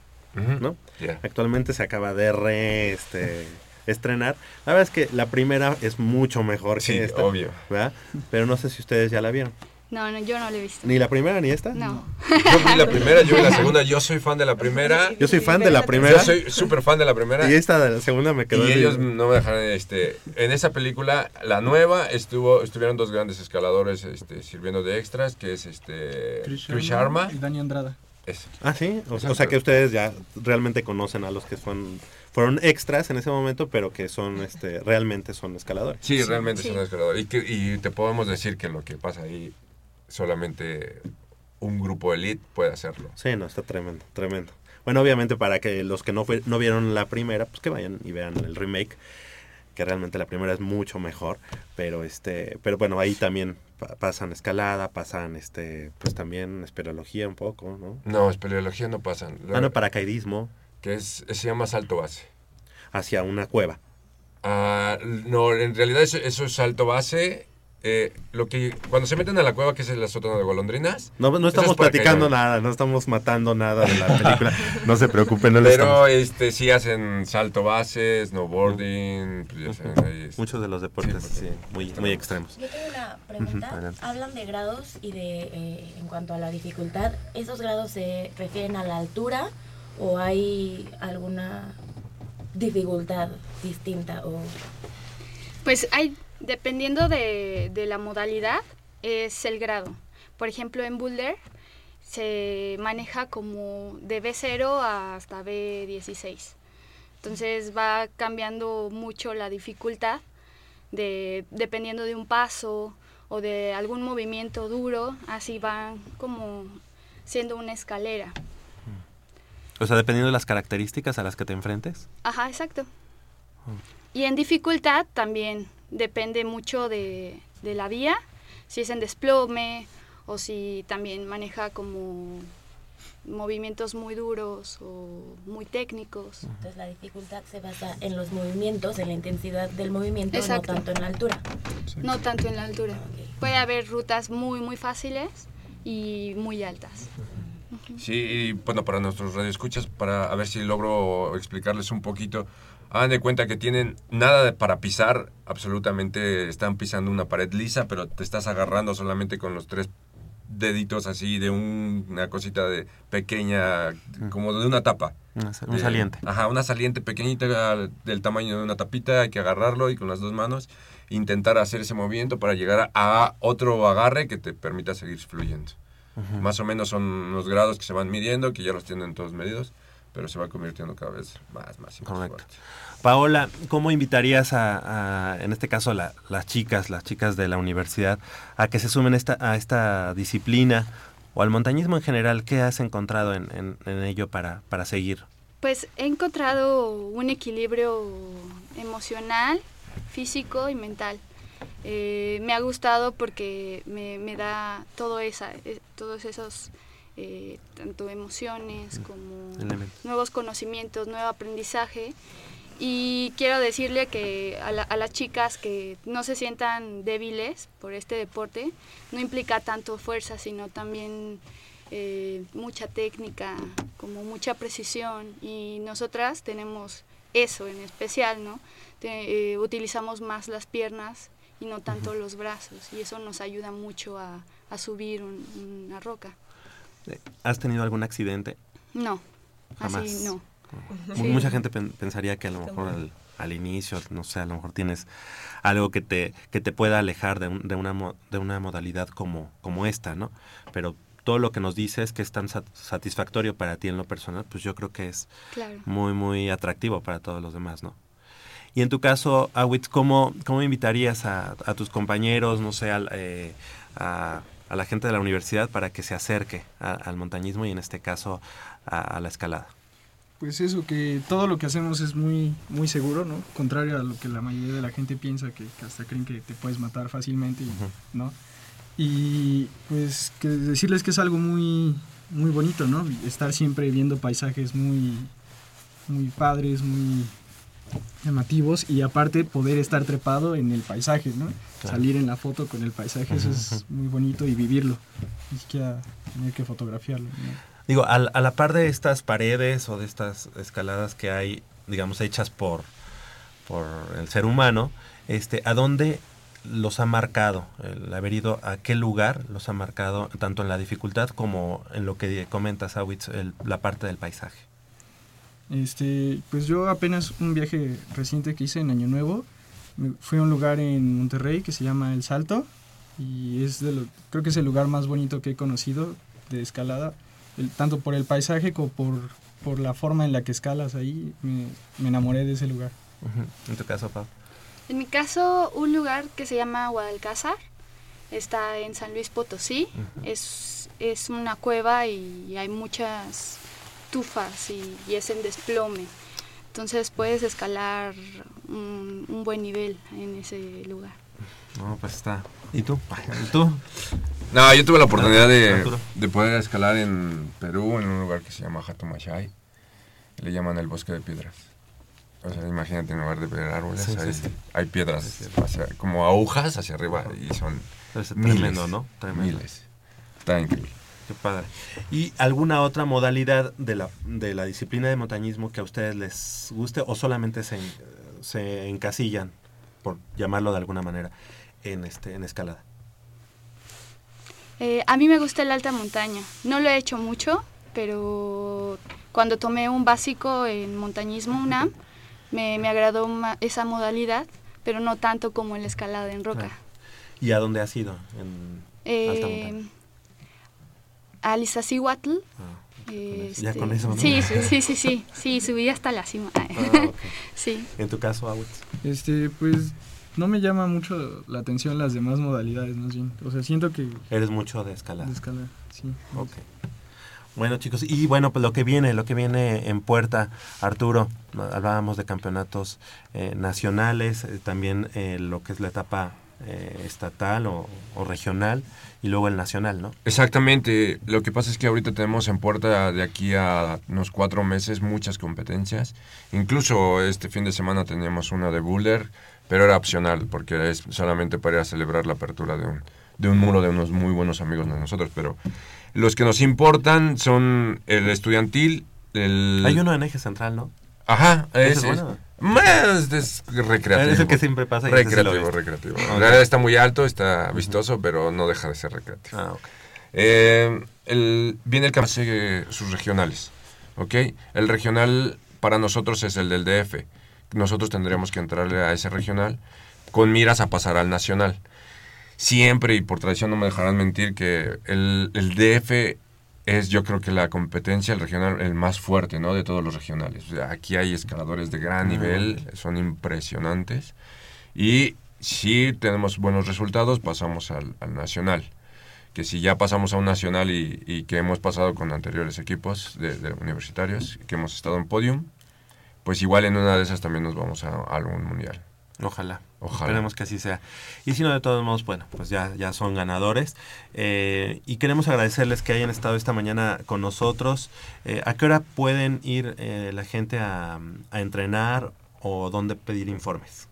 ¿no? Actualmente se acaba de re, este, estrenar. La verdad es que la primera es mucho mejor Sí, que esta. obvio. ¿verdad? Pero no sé si ustedes ya la vieron. No, no, yo no lo he visto. ¿Ni la primera ni esta? No. Yo vi la primera, yo vi la segunda. Yo soy fan de la primera. Yo soy fan de la primera. Yo soy súper fan de la primera. Y esta de la segunda me quedó Y ellos no me dejaron, este, en esa película, la nueva, estuvo, estuvieron dos grandes escaladores, este, sirviendo de extras, que es, este, Chris, Sharma. Y Dani Andrada. Ese. Ah, sí. O, o sea que ustedes ya realmente conocen a los que son fueron extras en ese momento, pero que son este realmente son escaladores. Sí, realmente son escaladores. Y, que, y te podemos decir que lo que pasa ahí, solamente un grupo elite puede hacerlo. Sí, no, está tremendo, tremendo. Bueno, obviamente para que los que no, fue- no vieron la primera, pues que vayan y vean el remake, que realmente la primera es mucho mejor, pero este, pero bueno, ahí también pa- pasan escalada, pasan este, pues también espeleología un poco, ¿no? No, espeleología no pasan. Ah, no, paracaidismo. Que es, se llama salto base. Hacia una cueva. Ah, no, en realidad eso, eso es salto base. Eh, lo que cuando se meten a la cueva, que es el sótano de golondrinas. No, no estamos es platicando cañón. nada, no estamos matando nada de la película. No se preocupen, no Pero este sí hacen salto base, snowboarding, pues ya saben, ahí es- Muchos de los deportes sí, muy, muy extremos. Yo tengo una pregunta. Hablan de grados y de eh, en cuanto a la dificultad, ¿esos grados se refieren a la altura o hay alguna dificultad distinta o Pues hay, dependiendo de, de la modalidad, es el grado. Por ejemplo, en Boulder se maneja como de B0 hasta B16. Entonces va cambiando mucho la dificultad de, dependiendo de un paso o de algún movimiento duro, así van como siendo una escalera. O sea, dependiendo de las características a las que te enfrentes. Ajá, exacto. Y en dificultad también depende mucho de, de la vía, si es en desplome o si también maneja como movimientos muy duros o muy técnicos. entonces la dificultad se basa en los movimientos, en la intensidad del movimiento, Exacto. no tanto en la altura? No tanto en la altura. Puede haber rutas muy, muy fáciles y muy altas. Sí, y bueno, para nuestros radioescuchas, para a ver si logro explicarles un poquito. Hagan de cuenta que tienen nada de- para pisar, absolutamente están pisando una pared lisa, pero te estás agarrando solamente con los tres deditos así de un- una cosita de pequeña, como de una tapa. Una un De- saliente. Ajá, una saliente pequeñita del tamaño de una tapita, hay que agarrarlo y con las dos manos intentar hacer ese movimiento para llegar a, a otro agarre que te permita seguir fluyendo. Ujú. Más o menos son los grados que se van midiendo, que ya los tienen todos medidos, pero se va convirtiendo cada vez más, más y más Correcto. fuerte. Paola, ¿cómo invitarías a, a, en este caso, la- las chicas, las chicas de la universidad, a que se sumen esta, a esta disciplina o al montañismo en general? ¿Qué has encontrado en, en- en ello para, para seguir? Pues he encontrado un equilibrio emocional, físico y mental. Eh, me ha gustado porque me, me da todo esa, eh, todos esos, eh, tanto emociones como Elementos. nuevos conocimientos, nuevo aprendizaje. Y quiero decirle que a, la- a las chicas que no se sientan débiles por este deporte, no implica tanto fuerza, sino también eh, mucha técnica, como mucha precisión. Y nosotras tenemos eso en especial, ¿no? Te- eh, utilizamos más las piernas y no tanto los brazos, y eso nos ayuda mucho a, a subir un- una roca. ¿Has tenido algún accidente? No, Jamás. así no. Sí. Mucha gente pen- pensaría que a lo mejor al, al inicio, no sé, a lo mejor tienes algo que te, que te pueda alejar de, un- de, una, mo- de una modalidad como, como esta, ¿no? Pero todo lo que nos dices que es tan sat- satisfactorio para ti en lo personal, pues yo creo que es Claro. muy, muy atractivo para todos los demás, ¿no? Y en tu caso, Awitz, ¿cómo, cómo invitarías a, a tus compañeros, no sé, al, eh, a, a la gente de la universidad para que se acerque a- al montañismo y en este caso a- a la escalada? Pues eso, que todo lo que hacemos es muy, muy seguro, ¿no? Contrario a lo que la mayoría de la gente piensa, que, que hasta creen que te puedes matar fácilmente, y, ¿no? Y pues que decirles que es algo muy, muy bonito, ¿no? Estar siempre viendo paisajes muy, muy padres, muy llamativos y aparte poder estar trepado en el paisaje, ¿no? Claro. Salir en la foto con el paisaje, eso es muy bonito y vivirlo, ni siquiera tener que fotografiarlo. ¿no? Digo, al- a, la par de estas paredes o de estas escaladas que hay, digamos, hechas por, por el ser humano, este, ¿a dónde los ha marcado? El haber ido a qué lugar los ha marcado tanto en la dificultad como en lo que comenta Sawitz, el- la parte del paisaje. Este, pues yo apenas un viaje reciente que hice en Año Nuevo, fui a un lugar en Monterrey que se llama El Salto y es de lo, creo que es el lugar más bonito que he conocido de escalada, el- tanto por el paisaje como por, por la forma en la que escalas ahí, me, me enamoré de ese lugar. En tu caso, Pau. En mi caso, un lugar que se llama Guadalcázar, está en San Luis Potosí, es, es una cueva y hay muchas tufas y, y es en desplome. Entonces puedes escalar un, un buen nivel en ese lugar. No, pues está. ¿Y tú? ¿Y tú? No, yo tuve la oportunidad de, de poder escalar en Perú, en un lugar que se llama Hatumachay. Le llaman el bosque de piedras. O sea, imagínate en lugar de ver árboles, Sí, sí, hay, sí. hay piedras hacia- como agujas hacia arriba y son Es miles, tremendo, ¿no? Tremendo. miles. Está increíble. Qué padre. ¿Y alguna otra modalidad de la, de la disciplina de montañismo que a ustedes les guste o solamente se, en- se encasillan, por llamarlo de alguna manera, en, este, en escalada? Eh, a mí me gusta el alta montaña. No lo he hecho mucho, pero cuando tomé un básico en montañismo UNAM, me, me agradó ma- esa modalidad, pero no tanto como la escalada en roca. Claro. ¿Y a dónde has ido? En alta Eh, montaña. Al Iztaccíhuatl. Ah, Ya este, con eso, ¿no? Sí, sí, sí, sí, sí, sí, subí hasta la cima. Ah, sí. En tu caso, Awitz. Este, pues no me llama mucho la atención las demás modalidades, más bien. O sea, siento que... Eres mucho de escalada. De escalada, sí. Ok. Bueno, chicos, y bueno, pues lo que viene, lo que viene en puerta, Arturo, hablábamos de campeonatos eh, nacionales, eh, también eh, lo que es la etapa eh, estatal o, o regional, y luego el nacional, ¿no? Exactamente. Lo que pasa es que ahorita tenemos en puerta de aquí a unos cuatro meses muchas competencias. Incluso este fin de semana teníamos una de Boulder, pero era opcional porque es solamente para ir a celebrar la apertura de un, de un muro de unos muy buenos amigos de nosotros. Pero los que nos importan son el estudiantil, el... Hay uno en eje central, ¿no? Ajá, Ese es, es bueno. es- es recreativo. Es el que siempre pasa y sí Recreativo, recreativo. Está muy alto, está vistoso, pero no deja de ser recreativo. Ah, ok. Eh, el- viene el que hace sus regionales, ¿ok? El regional para nosotros es el del DF. Nosotros tendríamos que entrarle a ese regional con miras a pasar al nacional. Siempre, y por tradición no me dejarán mentir, que el, el DF es yo creo que la competencia, el regional, el más fuerte, ¿no? De todos los regionales. O sea, aquí hay escaladores de gran Ah, nivel, son impresionantes. Y si tenemos buenos resultados, pasamos al, al nacional. Que si ya pasamos a un nacional y, y que hemos pasado con anteriores equipos de, de universitarios, que hemos estado en podium, pues igual en una de esas también nos vamos a, a algún mundial. Ojalá. Ojalá. Esperemos que así sea. Y si no, de todos modos, bueno, pues ya, ya son ganadores. Eh, y queremos agradecerles que hayan estado esta mañana con nosotros. Eh, ¿A qué hora pueden ir eh, la gente a, a entrenar o dónde pedir informes?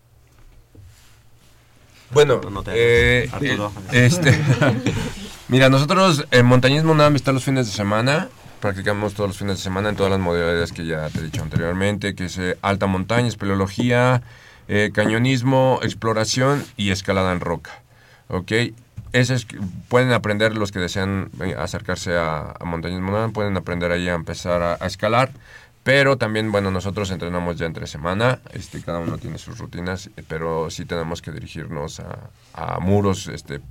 Bueno, No te eh, Arturo. este, mira, nosotros en Montañismo NAM está los fines de semana, practicamos todos los fines de semana en todas las modalidades que ya te he dicho anteriormente, que es eh, alta montaña, espeleología, eh, cañonismo, exploración y escalada en roca. ¿Ok? Ese es, pueden aprender los que desean eh, acercarse a, a Montañismo pueden aprender ahí a empezar a, a escalar. Pero también, bueno, nosotros entrenamos ya entre semana, este, cada uno tiene sus rutinas, eh, pero sí tenemos que dirigirnos a, a muros este,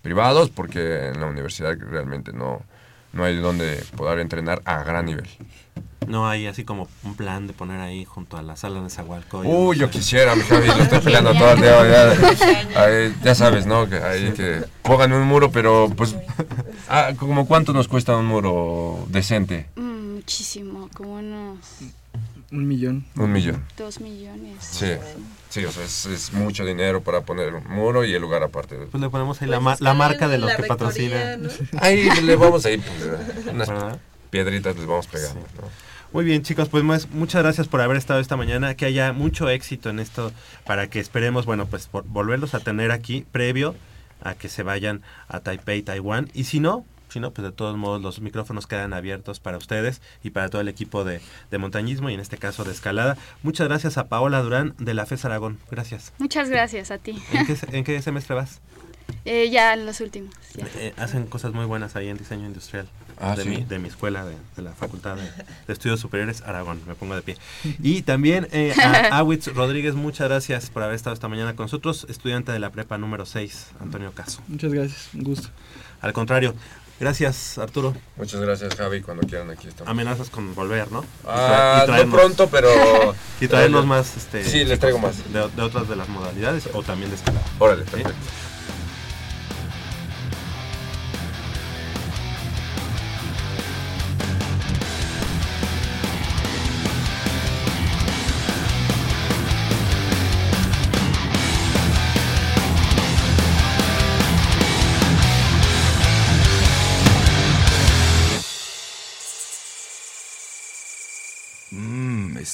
privados porque en la universidad realmente no, no hay donde poder entrenar a gran nivel. No hay así como un plan de poner ahí junto a la sala de Zahualcoy. Uy, yo quisiera, mi Javi, lo estoy peleando todo el día. Ya, ahí, ya sabes, ¿no? Que, ahí que pongan un muro, pero pues, ah, ¿como cuánto nos cuesta un muro decente? Mm, muchísimo, como unos Un millón. Un millón. dos millones. Sí, sí, o sea, es, es mucho dinero para poner un muro y el lugar aparte. Pues le ponemos ahí la, ma- la marca de los que patrocinan. Ahí le vamos a ir, pues, unas piedritas les vamos pegando. ¿no? Muy bien, chicos, pues más- muchas gracias por haber estado esta mañana. Que haya mucho éxito en esto para que esperemos, bueno, pues por- volverlos a tener aquí previo a que se vayan a Taipei, Taiwán. Y si no, Si no, pues de todos modos los micrófonos quedan abiertos para ustedes y para todo el equipo de, de montañismo y en este caso de escalada. Muchas gracias a Paola Durán de la FES Aragón. Gracias. Muchas gracias a ti. ¿En qué, en qué semestre vas? Eh, ya en los últimos. ya. Eh, hacen cosas muy buenas ahí en diseño industrial. Ah, de, ¿sí? mi, de mi escuela, de, de la Facultad de, de Estudios Superiores Aragón. Me pongo de pie. Y también eh, a Awitz Rodríguez, muchas gracias por haber estado esta mañana con nosotros. Estudiante de la prepa número 6, Antonio Caso. Muchas gracias, un gusto. Al contrario, gracias Arturo. Muchas gracias, Javi. Cuando quieran, aquí estamos. Amenazas con volver, ¿no? Ah, Y traernos- no pronto, pero- y traernos más. Este, Sí, les traigo más. De, de otras de las modalidades o también de escalada. Órale, ¿Sí? perfecto.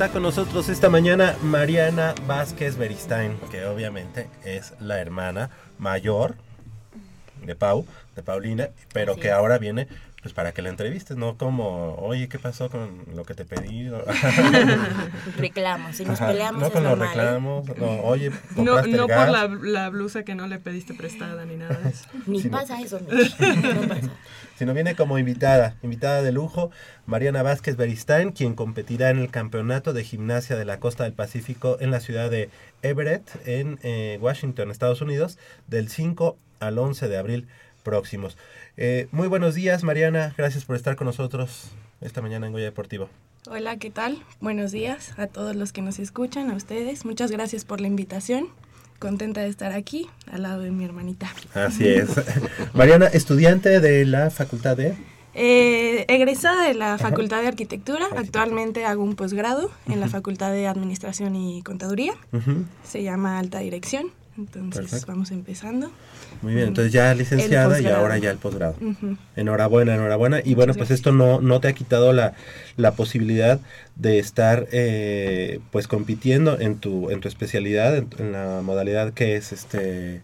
Está con nosotros esta mañana Mariana Vázquez Beristain, que obviamente es la hermana mayor de Pau, de Paulina, pero Así que ahora viene pues para que la entrevistes, no como, oye, ¿qué pasó con lo que te pedí? Reclamos, si nos Ajá, peleamos No es con los normal, ¿eh? reclamos, no, oye, No, no el por gas. la, la blusa que no le pediste prestada ni nada de eso. Ni Sí, no. pasa eso, Mitch, no pasa. Sino viene como invitada, invitada de lujo, Mariana Vázquez Beristain, quien competirá en el Campeonato de Gimnasia de la Costa del Pacífico en la ciudad de Everett, en eh, Washington, Estados Unidos, del 5 al 11 de abril próximos. Eh, muy buenos días, Mariana, gracias por estar con nosotros esta mañana en Goya Deportivo. Hola, ¿qué tal? Buenos días a todos los que nos escuchan, a ustedes. Muchas gracias por la invitación. Contenta de estar aquí al lado de mi hermanita. Así es. Mariana, estudiante de la Facultad de... Eh, egresada de la Facultad de Arquitectura, actualmente hago un posgrado en la Facultad de Administración y Contaduría. Se llama Alta Dirección. Entonces Perfecto. vamos empezando. Muy bien, entonces ya licenciada y ahora ya el posgrado. Enhorabuena, enhorabuena. Y bueno, pues esto no, no te ha quitado la, la posibilidad de estar eh, pues compitiendo en tu, en tu especialidad, en, en la modalidad que es este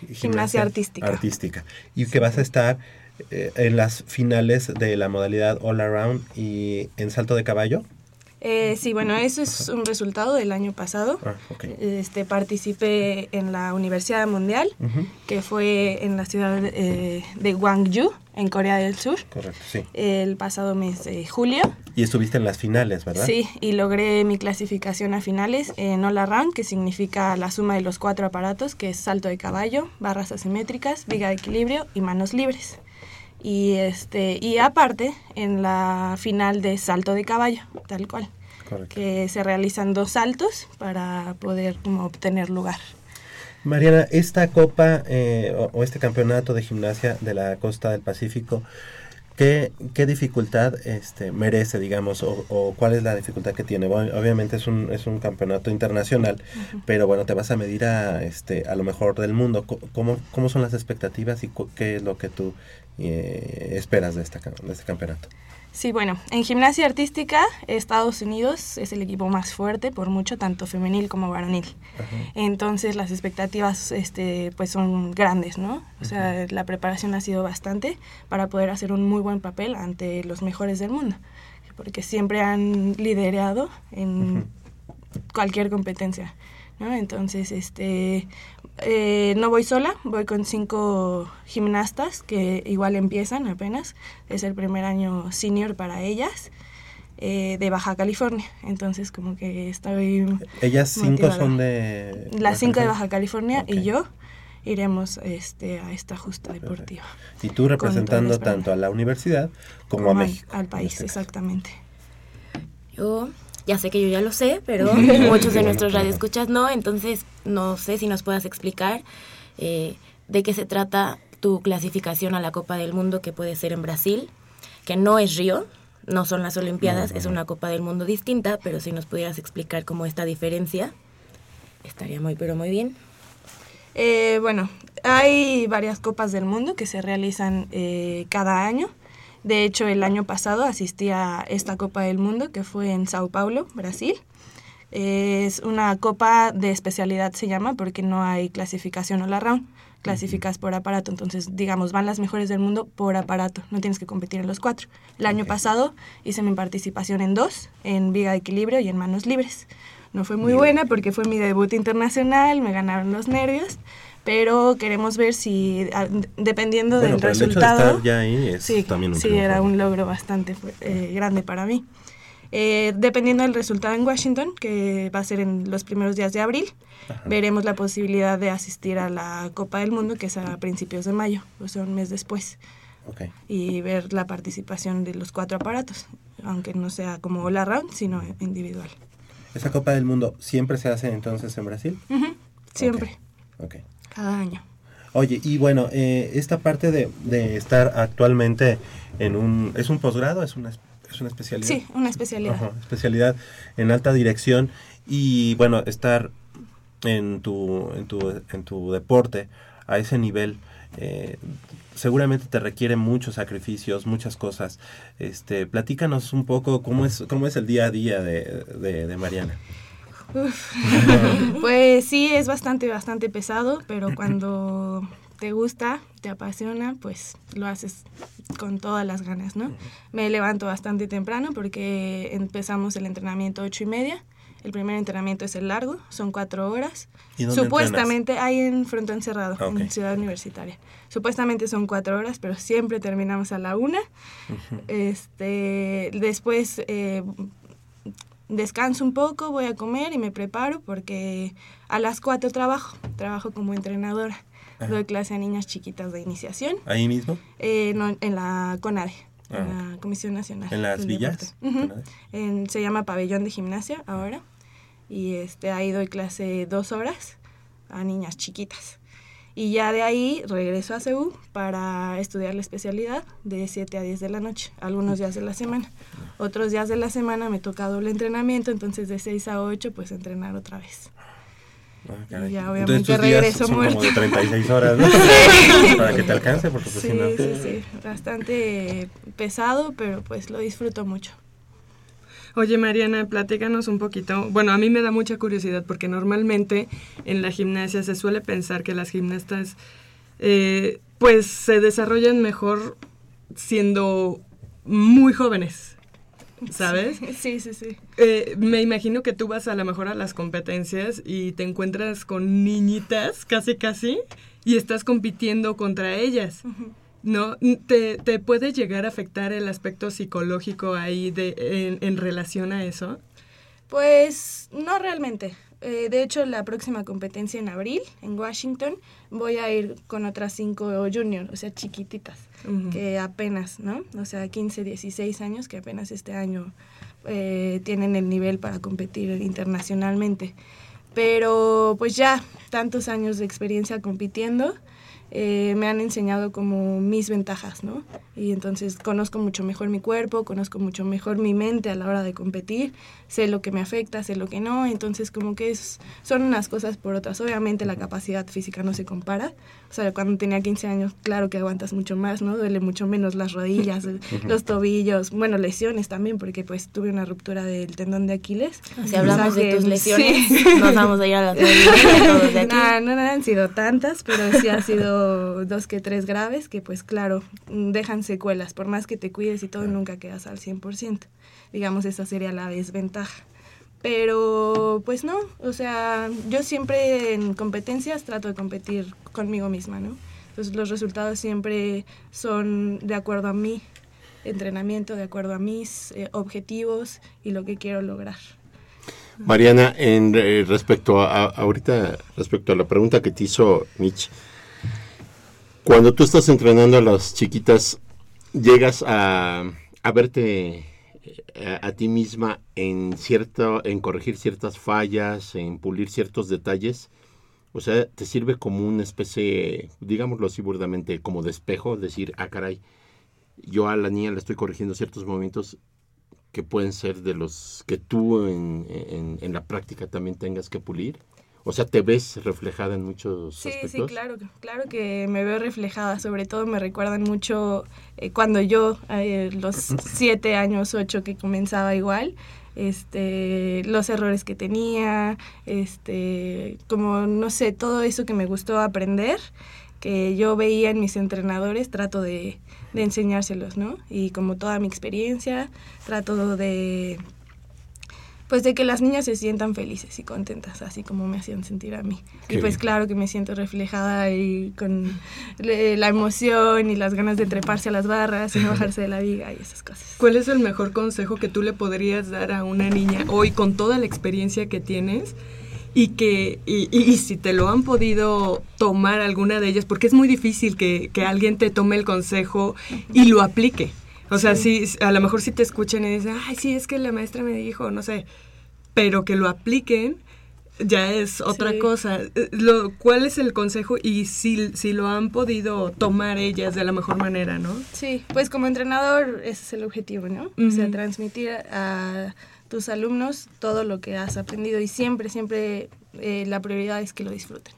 gi- Gimnasia artística. artística. Y que vas a estar eh, en las finales de la modalidad all around y en salto de caballo. Eh, sí, bueno, eso es un resultado del año pasado. Ah. Este, participé en la Universidad Mundial, que fue en la ciudad eh, de Gwangju, en Corea del Sur, Correcto, sí. el pasado mes de julio. Y estuviste en las finales, ¿verdad? Sí, y logré mi clasificación a finales en All Around, que significa la suma de los cuatro aparatos, que es salto de caballo, barras asimétricas, viga de equilibrio y manos libres. Y, este, y aparte, en la final de salto de caballo, tal cual, Correcto. que se realizan dos saltos para poder como, obtener lugar. Mariana, esta copa eh, o, o este campeonato de gimnasia de la costa del Pacífico, ¿qué, qué dificultad este, merece, digamos, o, o cuál es la dificultad que tiene? Bueno, obviamente es un, es un campeonato internacional, pero bueno, te vas a medir a, este, a lo mejor del mundo. ¿Cómo, cómo son las expectativas y qué es lo que tú eh, esperas de, esta, de este campeonato? Sí, bueno, en gimnasia artística, Estados Unidos es el equipo más fuerte por mucho, tanto femenil como varonil. Entonces las expectativas este, pues son grandes, ¿no? O sea, la preparación ha sido bastante para poder hacer un muy buen papel ante los mejores del mundo, porque siempre han liderado en cualquier competencia. ¿no? Entonces, este, eh, no voy sola, voy con cinco gimnastas que igual empiezan apenas. Es el primer año senior para ellas. eh, de Baja California, entonces como que estoy... Ellas cinco motivada. son de... Las cinco de Baja California y yo iremos este, a esta justa deportiva. Y tú representando tanto a la universidad como, a Como México. Al país, exactamente. Yo ya sé que yo ya lo sé, pero muchos de nuestros radioescuchas no, entonces no sé si nos puedas explicar eh, de qué se trata tu clasificación a la Copa del Mundo que puede ser en Brasil, que no es Río, no son las Olimpiadas, es una Copa del Mundo distinta, pero si nos pudieras explicar cómo esta diferencia, estaría muy, pero muy bien. Eh, bueno, hay varias copas del mundo que se realizan eh, cada año. De hecho, el año pasado asistí a esta Copa del Mundo que fue en Sao Paulo, Brasil. Es una copa de especialidad, se llama, porque no hay clasificación all around. Clasificas por aparato, entonces, digamos, van las mejores del mundo por aparato. No tienes que competir en los cuatro. El año pasado hice mi participación en dos, en viga de equilibrio y en manos libres. No fue muy buena porque fue mi debut internacional, me ganaron los nervios, pero queremos ver si, a- dependiendo Bueno, del pero el hecho de resultado... estar ya ahí es sí, también un sí, triunfo. era un logro bastante eh, grande para mí. Eh, dependiendo del resultado en Washington, que va a ser en los primeros días de abril, veremos la posibilidad de asistir a la Copa del Mundo, que es a principios de mayo, o sea, un mes después, Ok. y ver la participación de los cuatro aparatos, aunque no sea como all around, sino individual. ¿Esa Copa del Mundo siempre se hace entonces en Brasil? Ujú, Siempre, Ok. Cada año. Oye, y bueno, eh, esta parte de, de estar actualmente en un... ¿Es un posgrado? ¿Es una, es una especialidad? Sí, una especialidad. Ajá, especialidad en alta dirección y bueno, estar en tu, en tu, en tu deporte a ese nivel eh, seguramente te requiere muchos sacrificios, muchas cosas. Este, platícanos un poco cómo es, cómo es el día a día de, de, de Mariana. Pues sí, es bastante, bastante pesado, pero cuando te gusta, te apasiona, pues lo haces con todas las ganas, ¿no? Me levanto bastante temprano porque empezamos el entrenamiento ocho y media. El primer entrenamiento es el largo, son cuatro horas. ¿Y dónde Supuestamente hay en Frontón Cerrado, Ah, ok. en Ciudad Universitaria. Supuestamente son cuatro horas, pero siempre terminamos a la una. Este, después eh, descanso un poco, voy a comer y me preparo porque a las 4 trabajo, trabajo como entrenadora. Ajá. Doy clase a niñas chiquitas de iniciación, ¿Ahí mismo? eh, no, en la CONADE, Ah, en la Comisión Nacional. ¿En las villas? En- se llama Pabellón de Gimnasia ahora y este, ahí doy clase dos horas a niñas chiquitas. Y ya de ahí regreso a CEU para estudiar la especialidad de 7 a 10 de la noche, algunos días de la semana. Otros días de la semana me toca doble entrenamiento, entonces de 6 a 8 pues entrenar otra vez. Ah. Y ya obviamente regreso son muerta. como de 36 horas, ¿no? Sí. Para que te alcance, porque pues, sí, si no... sí, sí, bastante pesado, pero pues lo disfruto mucho. Oye, Mariana, platícanos un poquito. Bueno, a mí me da mucha curiosidad porque normalmente en la gimnasia se suele pensar que las gimnastas eh, pues se desarrollan mejor siendo muy jóvenes, ¿sabes? Sí, sí, sí. Eh, me imagino que tú vas a lo mejor a las competencias y te encuentras con niñitas, casi casi, y estás compitiendo contra ellas. ¿No? ¿Te, ¿Te puede llegar a afectar el aspecto psicológico ahí de, en, en relación a eso? Pues no realmente. Eh, de hecho, la próxima competencia en abril, en Washington, voy a ir con otras cinco junior, o sea, chiquititas, que apenas, ¿no? O sea, 15, 16 años, que apenas este año eh, tienen el nivel para competir internacionalmente. Pero pues ya, tantos años de experiencia compitiendo, eh, me han enseñado como mis ventajas, ¿no? Y entonces conozco mucho mejor mi cuerpo, conozco mucho mejor mi mente a la hora de competir, sé lo que me afecta, sé lo que no, entonces como que son unas cosas por otras. Obviamente la capacidad física no se compara, o sea, cuando tenía 15 años, claro que aguantas mucho más, ¿no? Duele mucho menos las rodillas, los tobillos, bueno, lesiones también, porque pues tuve una ruptura del tendón de Aquiles. Si hablamos O sea de que, tus lesiones, sí. nos vamos a ir a las todos de aquí. No, no, no han sido tantas, pero sí han sido dos que tres graves que pues claro, dejan secuelas. Por más que te cuides y todo, nunca quedas al 100%. Digamos, esa sería la desventaja. Pero pues no, o sea, yo siempre en competencias trato de competir conmigo misma, ¿no? Entonces los resultados siempre son de acuerdo a mi entrenamiento, de acuerdo a mis eh, objetivos y lo que quiero lograr. Mariana, en eh, respecto a, ahorita respecto a la pregunta que te hizo Mitch, cuando tú estás entrenando a las chiquitas, llegas a, a verte a, a, ti misma en cierto, en corregir ciertas fallas, en pulir ciertos detalles. O sea, te sirve como una especie, digámoslo así burdamente, como de espejo, decir, ah, caray, yo a la niña le estoy corrigiendo ciertos momentos que pueden ser de los que tú en, en, la práctica también tengas que pulir? O sea, ¿te ves reflejada en muchos sí, aspectos? Sí, claro, claro que me veo reflejada. Sobre todo me recuerdan mucho eh, cuando yo, eh, los siete años, ocho, que comenzaba igual, este, los errores que tenía, este, como, no sé, todo eso que me gustó aprender, que yo veía en mis entrenadores, trato de, de enseñárselos, ¿no? Y como toda mi experiencia, trato de pues de que las niñas se sientan felices y contentas, así como me hacían sentir a mí. Qué y pues bien. claro que me siento reflejada ahí con la emoción y las ganas de treparse a las barras y no bajarse de la viga y esas cosas. ¿Cuál es el mejor consejo que tú le podrías dar a una niña hoy con toda la experiencia que tienes? Y que, y, y, y si te lo han podido tomar alguna de ellas, porque es muy difícil que, que alguien te tome el consejo y lo aplique. O sea, sí. si, a lo mejor si te escuchan y dicen, ay, sí, es que la maestra me dijo, no sé, pero que lo apliquen ya es otra sí. cosa. Lo, ¿Cuál es el consejo y si, si lo han podido tomar ellas de la mejor manera, no? Sí, pues como entrenador ese es el objetivo, ¿no? Uh -huh. O sea, transmitir a tus alumnos todo lo que has aprendido y siempre, siempre eh, la prioridad es que lo disfruten.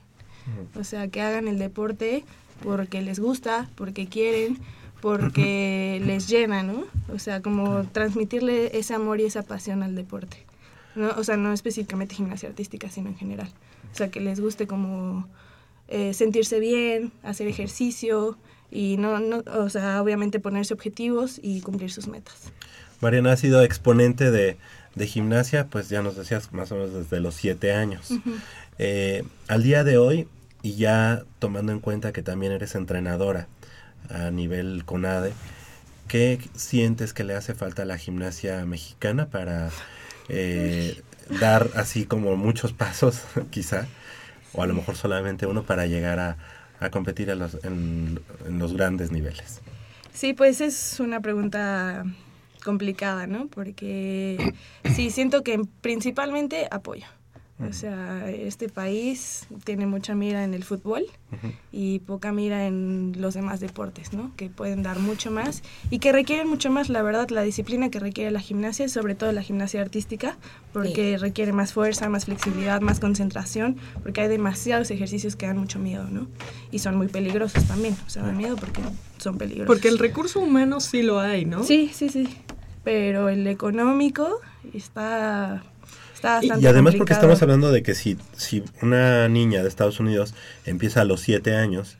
Uh -huh. O sea, que hagan el deporte porque les gusta, porque quieren, porque les llena, ¿no? O sea, como transmitirle ese amor y esa pasión al deporte. ¿no? O sea, no específicamente gimnasia artística, sino en general. O sea, que les guste como eh, sentirse bien, hacer ejercicio y no, no, o sea, obviamente ponerse objetivos y cumplir sus metas. Mariana ha sido exponente de, de gimnasia, pues ya nos decías más o menos desde los siete años. Uh -huh. eh, al día de hoy, y ya tomando en cuenta que también eres entrenadora a nivel CONADE, ¿qué sientes que le hace falta a la gimnasia mexicana para eh, dar así como muchos pasos, quizá, o a lo mejor solamente uno para llegar a, a competir los, en, los grandes niveles? Sí, pues es una pregunta complicada, ¿no? Porque sí, siento que principalmente apoyo. O sea, este país tiene mucha mira en el fútbol uh -huh. y poca mira en los demás deportes, ¿no? Que pueden dar mucho más y que requieren mucho más, la verdad, la disciplina que requiere la gimnasia, sobre todo la gimnasia artística, porque sí. requiere más fuerza, más flexibilidad, más concentración, porque hay demasiados ejercicios que dan mucho miedo, ¿no? Y son muy peligrosos también, o sea, dan miedo porque son peligrosos. Porque el recurso humano sí lo hay, ¿no? Sí, sí, sí. Pero el económico está y, y, además complicado. porque estamos hablando de que si, si una niña de Estados Unidos empieza a los 7 años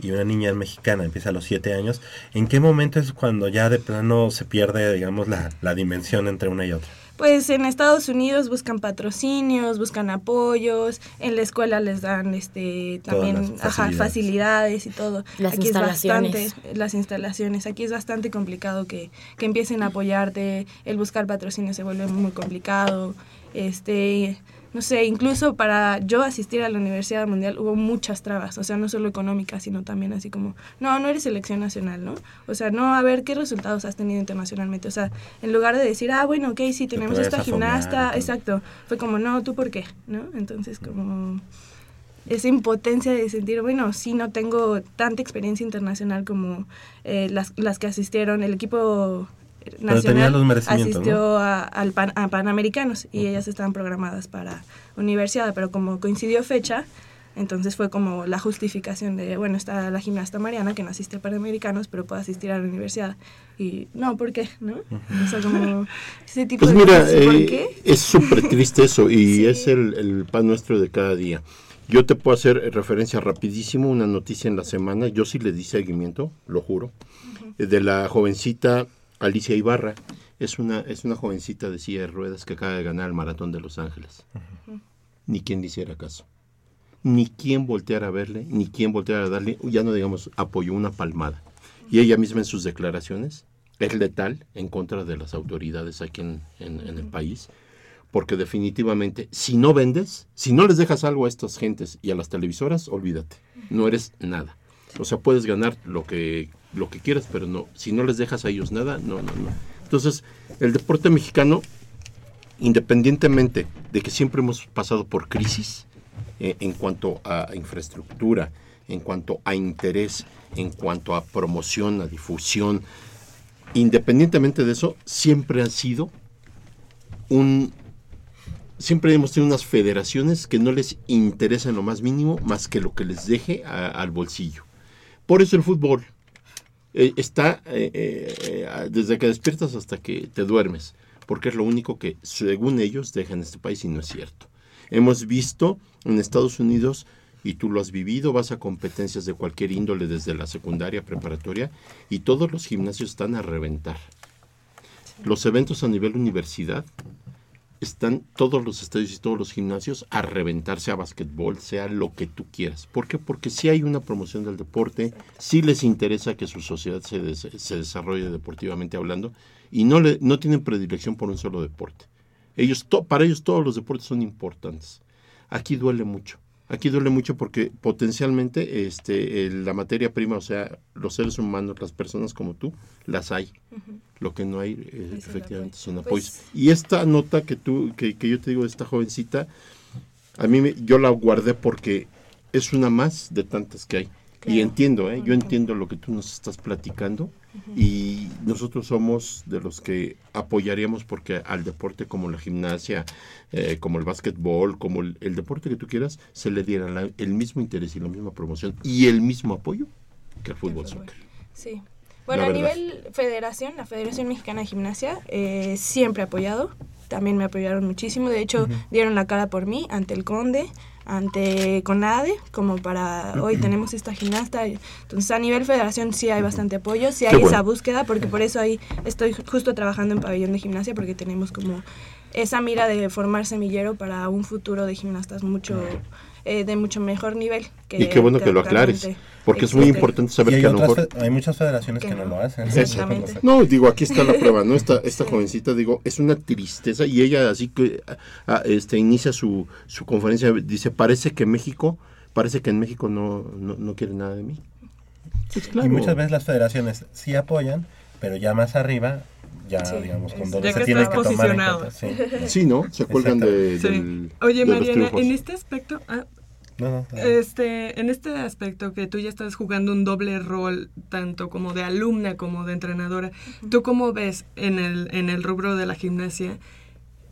y una niña mexicana empieza a los 7 años, ¿en qué momento es cuando ya de plano se pierde, digamos, la, la dimensión entre una y otra? Pues en Estados Unidos buscan patrocinios, buscan apoyos, en la escuela les dan este también facilidades. Ajá, facilidades y todo. Las Aquí instalaciones. Es bastante, las instalaciones. Aquí es bastante complicado que, que empiecen a apoyarte, el buscar patrocinios se vuelve muy complicado este, no sé, incluso para yo asistir a la Universidad Mundial hubo muchas trabas, o sea, no solo económicas, sino también así como, no, no eres selección nacional, ¿no? O sea, no, a ver qué resultados has tenido internacionalmente, o sea, en lugar de decir, ah, bueno, ok, sí, tenemos esta gimnasta, exacto, fue como, no, ¿tú por qué? ¿No? Entonces, como esa impotencia de sentir, bueno, sí, no tengo tanta experiencia internacional como eh, las, las que asistieron, el equipo nacional asistió ¿no? a, al pan, a Panamericanos y uh -huh. ellas estaban programadas para universidad, pero como coincidió fecha, entonces fue como la justificación de, bueno, está la gimnasta Mariana que no asiste a Panamericanos, pero puede asistir a la universidad. Y no, ¿por qué? ¿No? Uh -huh. O sea, como ese tipo pues de mira, cosas, ¿por eh, qué? Es súper triste eso y sí. es el, el pan nuestro de cada día. Yo te puedo hacer referencia rapidísimo, una noticia en la semana, yo sí le di seguimiento, lo juro, uh -huh. de la jovencita Alicia Ibarra, es una, es una jovencita de silla de ruedas que acaba de ganar el maratón de Los Ángeles. Ni quien le hiciera caso. Ni quien volteara a verle, ni quien volteara a darle, ya no digamos, apoyó una palmada. Y ella misma en sus declaraciones es letal en contra de las autoridades aquí en, en- en el país, porque definitivamente, si no vendes, si no les dejas algo a estas gentes y a las televisoras, olvídate, no eres nada. O sea, puedes ganar lo que, lo que quieras, pero no, si no les dejas a ellos nada, no, no, no. Entonces, el deporte mexicano, independientemente de que siempre hemos pasado por crisis eh, en cuanto a infraestructura, en cuanto a interés, en cuanto a promoción, a difusión, independientemente de eso, siempre ha sido un... Siempre hemos tenido unas federaciones que no les interesa en lo más mínimo más que lo que les deje a- al bolsillo. Por eso el fútbol eh, está eh, eh, desde que despiertas hasta que te duermes, porque es lo único que, según ellos, dejan este país y no es cierto. Hemos visto en Estados Unidos, y tú lo has vivido, vas a competencias de cualquier índole, desde la secundaria, preparatoria, y todos los gimnasios están a reventar. Los eventos a nivel universidad están todos los estadios y todos los gimnasios a reventar, sea basquetbol, sea lo que tú quieras. ¿Por qué? Porque si hay una promoción del deporte, sí les interesa que su sociedad se, se desarrolle deportivamente hablando y no, le, no tienen predilección por un solo deporte. Ellos, para ellos todos los deportes son importantes. Aquí duele mucho. Aquí duele mucho porque potencialmente este, la materia prima, o sea, los seres humanos, las personas como tú, las hay. Lo que no hay, eh, efectivamente, son apoyos. Pues- y esta nota que tú, que, que yo te digo de esta jovencita, a mí me- yo la guardé porque es una más de tantas que hay. Y entiendo, ¿eh? yo entiendo lo que tú nos estás platicando y nosotros somos de los que apoyaríamos porque al deporte como la gimnasia, eh, como el básquetbol, como el, el deporte que tú quieras, se le diera la- el mismo interés y la misma promoción y el mismo apoyo que al fútbol soccer. Sí. Bueno, La a verdad. nivel federación, la Federación Mexicana de Gimnasia eh, siempre ha apoyado. También me apoyaron muchísimo. De hecho, dieron la cara por mí ante el Conde, ante CONADE, como para hoy tenemos esta gimnasta. Entonces, a nivel federación sí hay bastante apoyo, sí Qué hay bueno. esa búsqueda, porque por eso ahí estoy justo trabajando en pabellón de gimnasia, porque tenemos como esa mira de formar semillero para un futuro de gimnastas mucho eh, de mucho mejor nivel. Que Y qué bueno que lo aclares, porque es muy importante saber hay que a lo mejor... hay muchas federaciones que, Que no no. lo hacen. Exactamente. No, digo, aquí está la prueba, ¿no? Esta, esta jovencita, digo, es una tristeza y ella así que ah, este, inicia su, su conferencia, dice, parece que México, parece que en México no, no, no quiere nada de mí. Pues claro. Y muchas veces las federaciones sí apoyan, pero ya más arriba, ya Sí, digamos, cuando Ya se que tiene que tomar en posicionado. cuenta. Sí, Sí, ¿no? Se cuelgan de, del, Oye, de Mariana, en este aspecto, ah, No, no, este, en este aspecto que tú ya estás jugando un doble rol, tanto como de alumna como de entrenadora, ¿tú cómo ves en el, en el rubro de la gimnasia?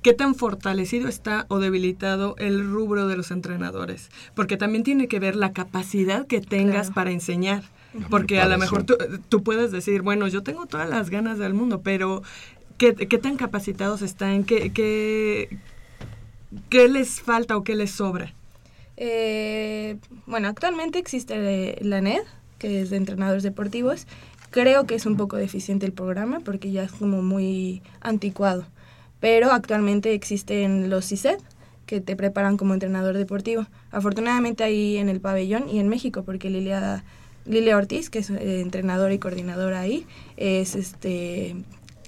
¿Qué tan fortalecido está o debilitado el rubro de los entrenadores? Porque también tiene que ver la capacidad que tengas para enseñar. Porque a lo mejor tú, tú puedes decir, bueno, yo tengo todas las ganas del mundo, pero ¿qué, qué tan capacitados están? ¿Qué, qué, qué les falta o qué les sobra? Eh, bueno, actualmente existe eh, la NED, que es de entrenadores deportivos. Creo que es un poco deficiente el programa porque ya es como muy anticuado. Pero actualmente existen los CISED, que te preparan como entrenador deportivo. Afortunadamente ahí en el pabellón y en México, porque Lilia, Lilia Ortiz, que es eh, entrenadora y coordinadora ahí, es este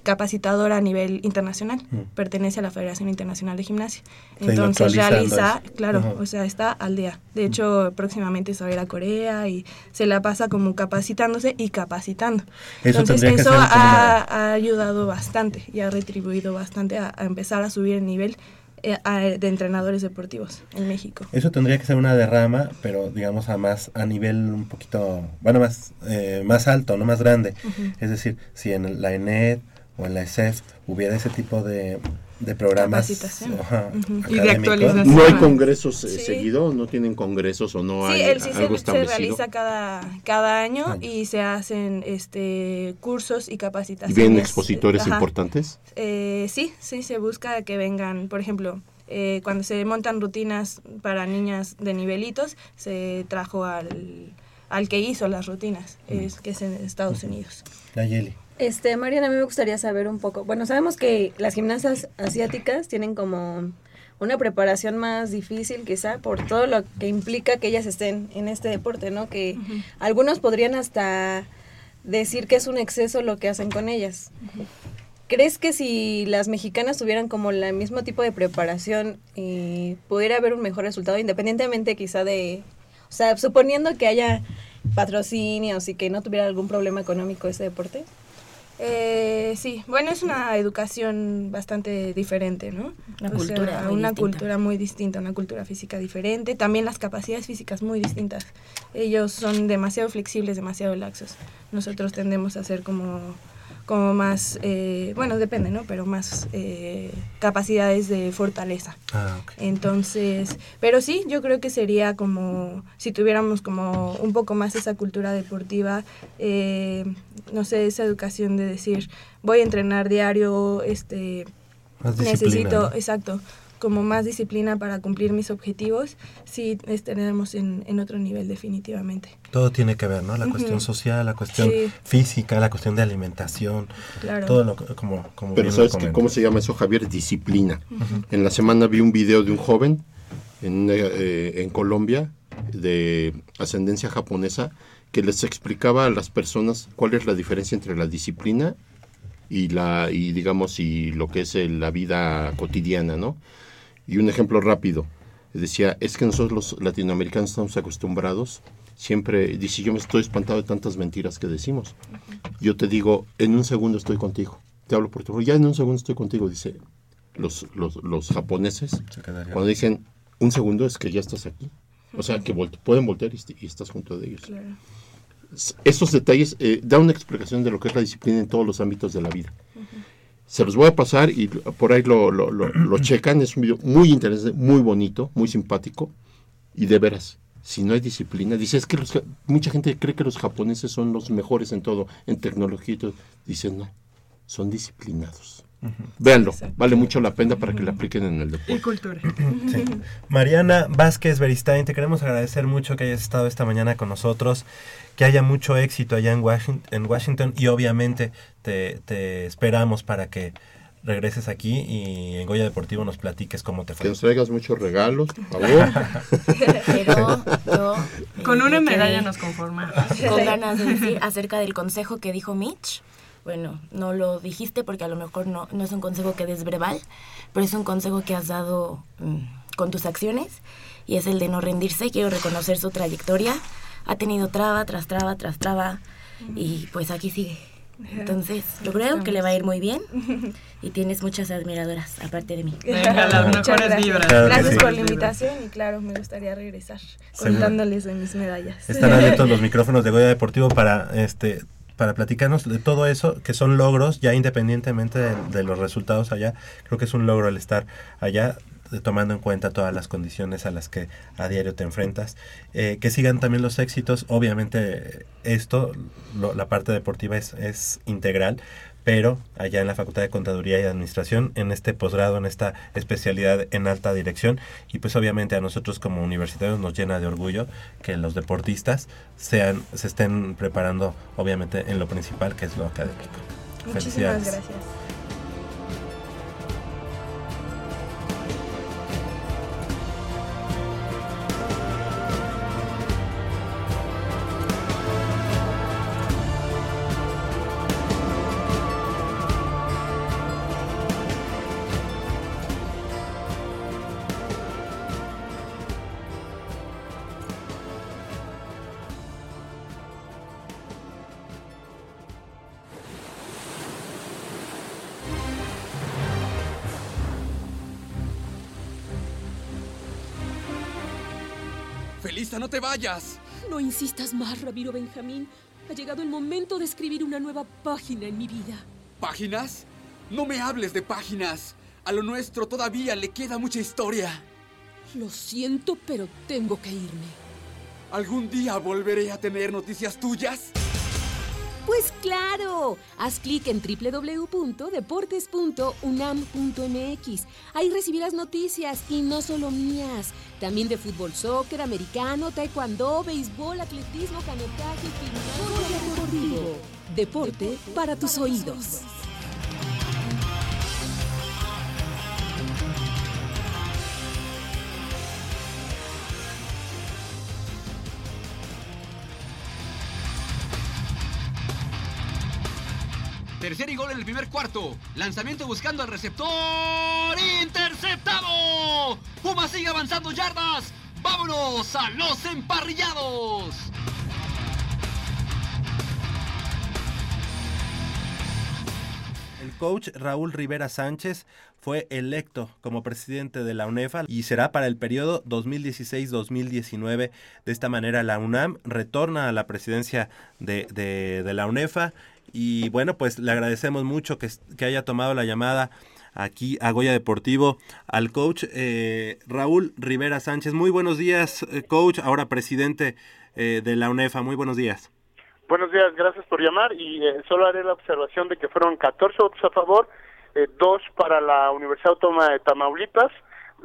capacitadora a nivel internacional, Mm. pertenece a la Federación Internacional de Gimnasia. Se Entonces realiza, eso. claro, Ajá. o sea, está al día. De hecho, próximamente se va a ir a Corea y se la pasa como capacitándose y capacitando. Eso Entonces eso ha, ha ayudado bastante y ha retribuido bastante a, a empezar a subir el nivel eh, de entrenadores deportivos en México. Eso tendría que ser una derrama, pero digamos a más a nivel un poquito, bueno, más eh, más alto, no más grande. Es decir, si en la ENED o en la ESEF hubiera ese tipo de, de programas Capacitación. ajá, Ujú. Y de actualización. ¿No hay congresos eh, Sí. seguido? ¿No tienen congresos o no Sí, hay el CISEP algo se establecido? realiza cada, cada año Año. y se hacen este cursos y ¿Y capacitaciones. vienen expositores Ajá. importantes? Eh, sí, sí, se busca que vengan, por ejemplo, eh, cuando se montan rutinas para niñas de nivelitos, se trajo al, al que hizo las rutinas, es, que es en Estados Unidos. Nayeli. Este, Mariana, a mí me gustaría saber un poco. Bueno, sabemos que las gimnastas asiáticas tienen como una preparación más difícil quizá por todo lo que implica que ellas estén en este deporte, ¿no? Que algunos podrían hasta decir que es un exceso lo que hacen con ellas. ¿Crees que si las mexicanas tuvieran como el mismo tipo de preparación, eh, pudiera haber un mejor resultado, independientemente quizá de, o sea, suponiendo que haya patrocinios y que no tuviera algún problema económico ese deporte? Eh, sí, bueno, es una educación bastante diferente, ¿no? Una O cultura sea, una distinta. cultura muy distinta, una cultura física diferente, también las capacidades físicas muy distintas. Ellos son demasiado flexibles, demasiado laxos. Nosotros tendemos a ser como, como más, eh, bueno, depende, ¿no? Pero más eh, capacidades de fortaleza. Ah, ok. Entonces, pero sí, yo creo que sería como si tuviéramos como un poco más esa cultura deportiva, eh, no sé, esa educación de decir, voy a entrenar diario, este, Más necesito, ¿no? exacto, como más disciplina para cumplir mis objetivos, sí estaremos en, en otro nivel definitivamente. Todo tiene que ver, ¿no? La cuestión social, la cuestión Sí. física, la cuestión de alimentación, Claro. todo lo que- como, como Pero ¿sabes que cómo se llama eso, Javier? Disciplina. En la semana vi un video de un joven en, eh, en Colombia de ascendencia japonesa que les explicaba a las personas cuál es la diferencia entre la disciplina y la y digamos y lo que es eh, la vida cotidiana, ¿no? Y un ejemplo rápido decía es que nosotros los latinoamericanos estamos acostumbrados siempre dice yo me estoy espantado de tantas mentiras que decimos. Yo te digo en un segundo estoy contigo. Te hablo por teléfono. Ya en un segundo estoy contigo dice los los, los japoneses cuando dicen un segundo es que ya estás aquí. O sea, que volte- pueden voltear y, y estás junto de ellos. S- Estos detalles eh, dan una explicación de lo que es la disciplina en todos los ámbitos de la vida. Se los voy a pasar y por ahí lo, lo, lo- lo checan. Es un video muy interesante, muy bonito, muy simpático. Y de veras, si no hay disciplina, dice, es que los mucha gente cree que los japoneses son los mejores en todo, en tecnología y todo. Dicen, no, son disciplinados. Véanlo, vale mucho la pena para que lo apliquen en el deporte. Y cultura. Sí. Mariana Vázquez Beristain, te queremos agradecer mucho que hayas estado esta mañana con nosotros, que haya mucho éxito allá en Washington, en Washington y obviamente te, te esperamos para que regreses aquí y en Goya Deportivo nos platiques cómo te Que fue. nos traigas muchos regalos, por favor. Pero yo... Con eh, una medalla nos conformamos. Con ganas de decir acerca del consejo que dijo Mitch. Bueno, no lo dijiste porque a lo mejor no, no es un consejo que des verbal, pero es un consejo que has dado mm, con tus acciones y es el de no rendirse. Quiero reconocer su trayectoria. Ha tenido traba tras traba tras traba y pues aquí sigue. Entonces, yo creo que le va a ir muy bien y tienes muchas admiradoras aparte de mí. Venga, las Muchas mejores gracias. vibras. Claro gracias sí. por la invitación y claro, me gustaría regresar contándoles de mis medallas. Están abiertos los micrófonos de Goya Deportivo para este para platicarnos de todo eso, que son logros, ya independientemente de, los resultados allá. Creo que es un logro el estar allá, tomando en cuenta todas las condiciones a las que a diario te enfrentas. Eh, que sigan también los éxitos. Obviamente, esto, lo- la parte deportiva es, es integral, pero allá en la Facultad de Contaduría y Administración, en este posgrado, en esta especialidad en alta dirección, y pues obviamente a nosotros como universitarios nos llena de orgullo que los deportistas sean, se estén preparando obviamente en lo principal que es lo académico. Muchísimas gracias. Felisa, no te vayas. No insistas más, Ramiro Benjamín. Ha llegado el momento de escribir una nueva página en mi vida. ¿Páginas? No me hables de páginas. A lo nuestro todavía le queda mucha historia. Lo siento, pero tengo que irme. ¿Algún día volveré a tener noticias tuyas? Pues claro, haz clic en www.deportes.unam.mx. Ahí recibirás noticias y no solo mías, también de fútbol, soccer, americano, taekwondo, béisbol, atletismo, canotaje, deportivo. Deporte para tus oídos. Tercer y gol en el primer cuarto. Lanzamiento buscando al receptor. ¡Interceptado! Puma sigue avanzando yardas. ¡Vámonos a los emparrillados! El coach Raúl Rivera Sánchez fue electo como presidente de la UNEFA y será para el periodo 2016-2019. De esta manera la UNAM retorna a la presidencia de, de, de la UNEFA y bueno, pues le agradecemos mucho que, que haya tomado la llamada aquí a Goya Deportivo al coach eh, Raúl Rivera Sánchez. Muy buenos días, eh, coach, ahora presidente eh, de la UNEFA. Muy buenos días. Buenos días, gracias por llamar y eh, solo haré la observación de que fueron 14 votos a favor, eh, dos para la Universidad Autónoma de Tamaulipas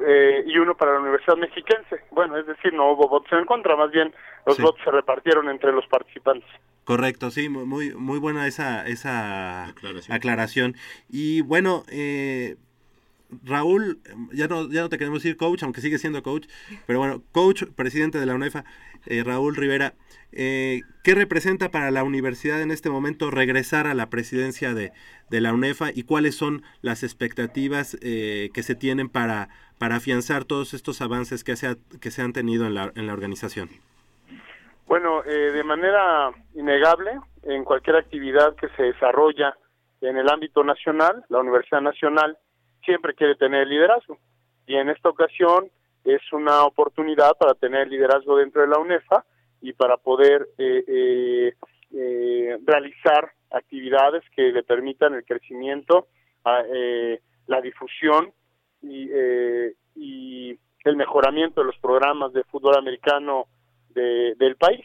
eh, y uno para la Universidad Mexiquense. Bueno, es decir, no hubo votos en contra, más bien los Sí. votos se repartieron entre los participantes. Correcto, sí, mu- muy, muy buena esa, esa aclaración. Y bueno, eh, Raúl, ya no, ya no te queremos decir coach, aunque sigue siendo coach, pero bueno, coach, presidente de la UNEFA, eh, Raúl Rivera, eh, ¿qué representa para la universidad en este momento regresar a la presidencia de, de la UNEFA y cuáles son las expectativas eh, que se tienen para, para afianzar todos estos avances que se, que se han tenido en la, en la organización? Bueno, eh, de manera innegable, en cualquier actividad que se desarrolla en el ámbito nacional, la Universidad Nacional siempre quiere tener liderazgo. Y en esta ocasión es una oportunidad para tener liderazgo dentro de la UNEFA y para poder eh, eh, eh, realizar actividades que le permitan el crecimiento, a, eh, la difusión y, eh, y el mejoramiento de los programas de fútbol americano de- del país.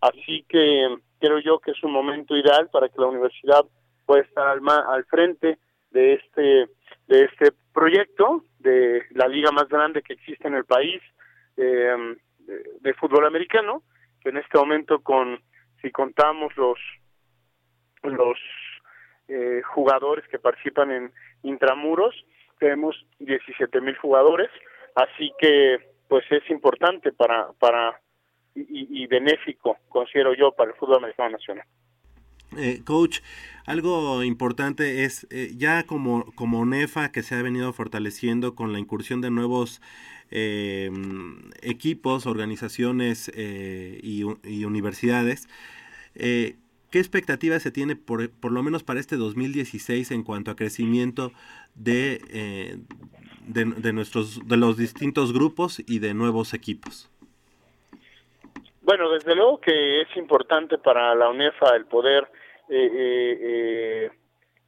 Así que creo yo que es un momento ideal para que la universidad pueda estar al, ma- al frente de este de este proyecto de la liga más grande que existe en el país eh, de, fútbol americano que en este momento con si contamos los los eh, jugadores que participan en intramuros tenemos 17 mil jugadores así que pues es importante para para y, y benéfico considero yo para el fútbol americano nacional Eh, coach, algo importante es eh, ya como, como NEFA que se ha venido fortaleciendo con la incursión de nuevos eh, equipos, organizaciones eh, y, universidades, eh, ¿qué expectativas se tiene por, por lo menos para este 2016 en cuanto a crecimiento de, de, de nuestros, de los distintos grupos y de nuevos equipos? Bueno, desde luego que es importante para la UNEFA el poder eh, eh, eh,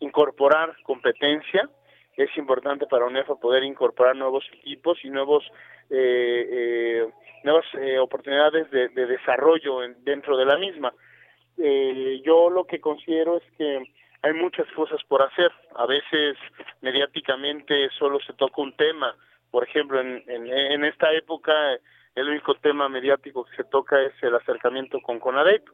incorporar competencia, es importante para UNEFA poder incorporar nuevos equipos y nuevos eh, nuevas oportunidades de, de desarrollo en- dentro de la misma. Yo lo que considero es que hay muchas cosas por hacer. A veces mediáticamente solo se toca un tema. Por ejemplo, en, en, en esta época el único tema mediático que se toca es el acercamiento con CONADEP.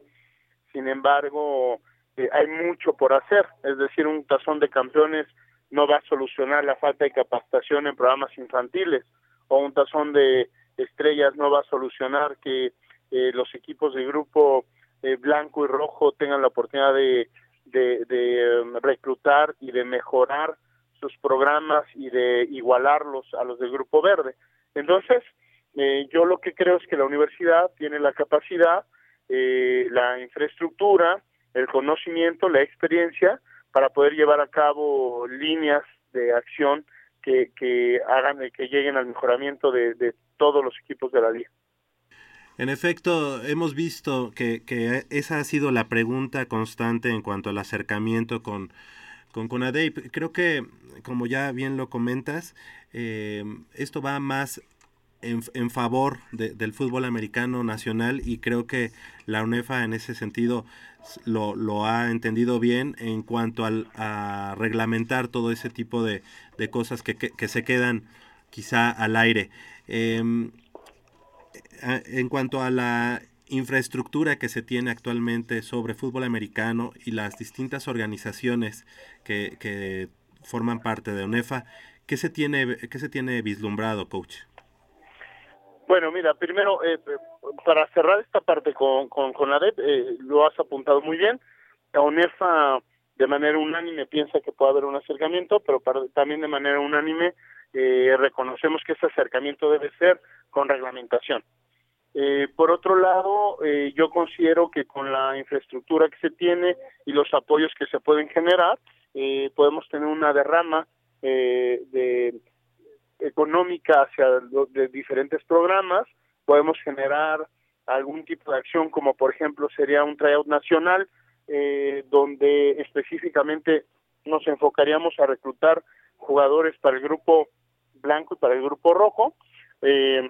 Sin embargo, eh, hay mucho por hacer. Es decir, un tazón de campeones no va a solucionar la falta de capacitación en programas infantiles o un tazón de estrellas no va a solucionar que eh, los equipos de grupo eh, blanco y rojo tengan la oportunidad de, de, de, em, reclutar y de mejorar sus programas y de igualarlos a los del grupo verde. Entonces, yo lo que creo es que la universidad tiene la capacidad, la infraestructura, el conocimiento, la experiencia para poder llevar a cabo líneas de acción que, que hagan que lleguen al mejoramiento de, de todos los equipos de la liga. En efecto, hemos visto que, que esa ha sido la pregunta constante en cuanto al acercamiento con, con. Creo que, como ya bien lo comentas, eh, esto va más en, en favor de, del fútbol americano nacional y creo que la UNEFA en ese sentido lo, lo ha entendido bien en cuanto al, a reglamentar todo ese tipo de, de cosas que, que, se quedan quizá al aire. Em, a- en cuanto a la infraestructura que se tiene actualmente sobre fútbol americano y las distintas organizaciones que, que forman parte de UNEFA, ¿qué se tiene, qué se tiene vislumbrado, coach? Bueno, mira, primero, eh, para cerrar esta parte con, con, con la DEP, eh, lo has apuntado muy bien. La UNEFA de manera unánime piensa que puede haber un acercamiento, pero para- también de manera unánime eh, reconocemos que ese acercamiento debe ser con reglamentación. Eh, por otro lado, eh, yo considero que con la infraestructura que se tiene y los apoyos que se pueden generar, eh, podemos tener una derrama eh, de económica hacia de diferentes programas, podemos generar algún tipo de acción como por ejemplo sería un tryout nacional eh, donde específicamente nos enfocaríamos a reclutar jugadores para el grupo blanco y para el grupo rojo eh,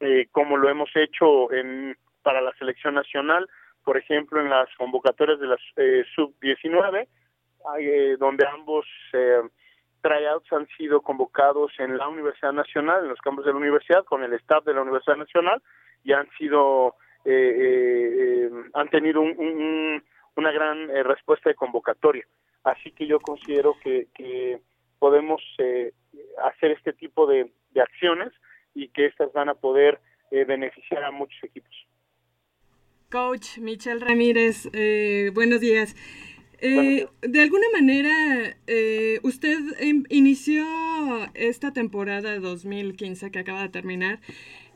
eh, como lo hemos hecho en para la selección nacional por ejemplo en las convocatorias de las eh, sub 19 eh, donde ambos eh, tryouts han sido convocados en la Universidad Nacional, en los campos de la universidad, con el staff de la Universidad Nacional, y han sido, eh, eh, eh, han tenido un- un- un- una gran eh, respuesta de convocatoria. Así que yo considero que, que podemos eh, hacer este tipo de, de acciones y que estas van a poder beneficiar a muchos equipos. Coach Michelle Ramírez, buenos días. Eh, de alguna manera, eh, usted em- inició esta temporada de 2015 que acaba de terminar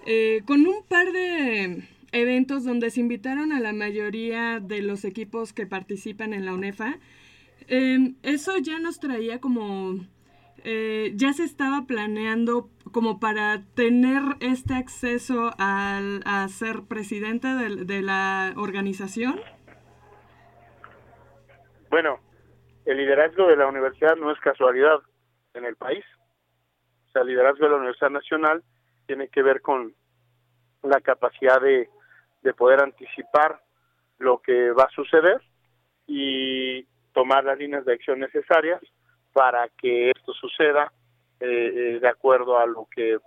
eh, con un par de eventos donde se invitaron a la mayoría de los equipos que participan en la UNEFA. Eh, eso ya nos traía como eh, ya se estaba planeando como para tener este acceso al, a ser presidente de, de la organización? Bueno, el liderazgo de la universidad no es casualidad en el país. O sea, el liderazgo de la Universidad Nacional tiene que ver con la capacidad de, de poder anticipar lo que va a suceder y tomar las líneas de acción necesarias para que esto suceda eh, eh, de acuerdo a lo que eh,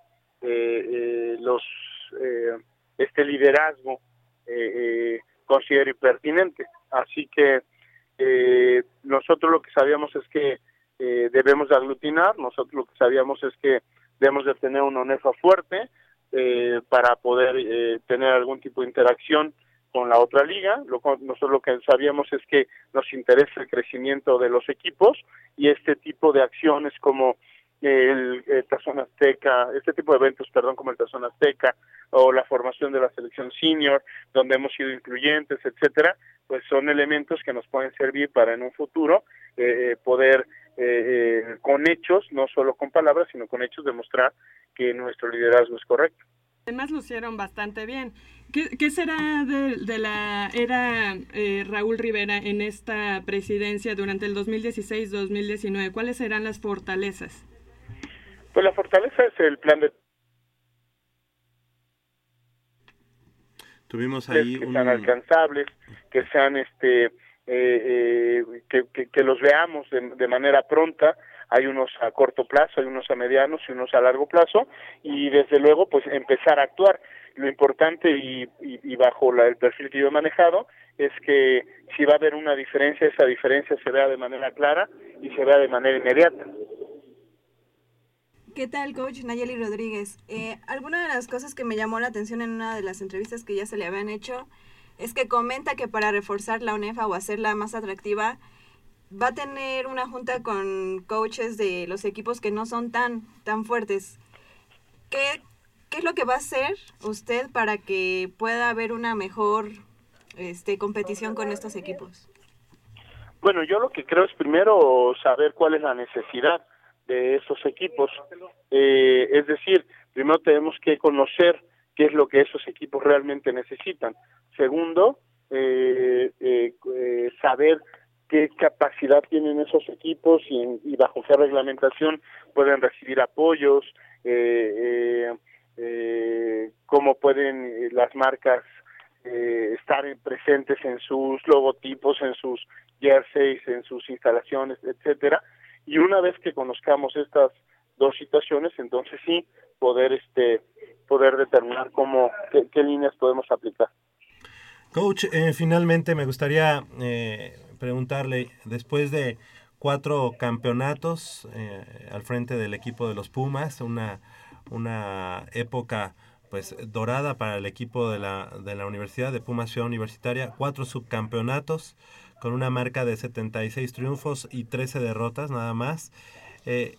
eh, los eh, este liderazgo considere pertinente. Así que eh, nosotros lo que sabíamos es que eh, debemos de aglutinar, nosotros lo que sabíamos es que debemos de tener una ONEFA fuerte eh, para poder eh, tener algún tipo de interacción con la otra liga. Lo, nosotros lo que sabíamos es que nos interesa el crecimiento de los equipos y este tipo de acciones como el, el Tazón Azteca, este tipo de eventos, perdón, como el Tazón Azteca o la formación de la selección senior, donde hemos sido incluyentes, etcétera, pues son elementos que nos pueden servir para en un futuro eh, eh, poder eh, eh, con hechos, no solo con palabras, sino con hechos demostrar que nuestro liderazgo es correcto. Además lucieron bastante bien. ¿Qué, qué será de, de la era eh, Raúl Rivera en esta presidencia durante el 2016-2019? ¿Cuáles serán las fortalezas? Pues la fortaleza es el plan de Tuvimos ahí que un... sean alcanzables, que sean este, eh, eh, que, que, que los veamos de, de manera pronta. Hay unos a corto plazo, hay unos a medianos y unos a largo plazo, y desde luego, pues empezar a actuar. Lo importante y, y, y bajo la, el perfil que yo he manejado es que si va a haber una diferencia, esa diferencia se vea de manera clara y se vea de manera inmediata. ¿Qué tal, coach Nayeli Rodríguez? Eh, alguna de las cosas que me llamó la atención en una de las entrevistas que ya se le habían hecho es que comenta que para reforzar la UNEFA o hacerla más atractiva, va a tener una junta con coaches de los equipos que no son tan, tan fuertes. ¿Qué, ¿Qué es lo que va a hacer usted para que pueda haber una mejor este, competición con estos equipos? Bueno, yo lo que creo es primero saber cuál es la necesidad de esos equipos. Eh, es decir, primero tenemos que conocer qué es lo que esos equipos realmente necesitan. Segundo, eh, eh, eh, saber qué capacidad tienen esos equipos y, bajo qué reglamentación pueden recibir apoyos, eh, eh, cómo pueden las marcas estar en- presentes en sus logotipos, en sus jerseys, en sus instalaciones, etcétera. Y una vez que conozcamos estas dos situaciones, entonces sí poder este poder determinar cómo qué, líneas podemos aplicar. Coach, eh, finalmente me gustaría eh, preguntarle, después de cuatro campeonatos eh, al frente del equipo de los Pumas, una, una época pues dorada para el equipo de la, de la Universidad de Pumas Ciudad Universitaria, cuatro subcampeonatos con una marca de 76 triunfos y 13 derrotas nada más. Eh,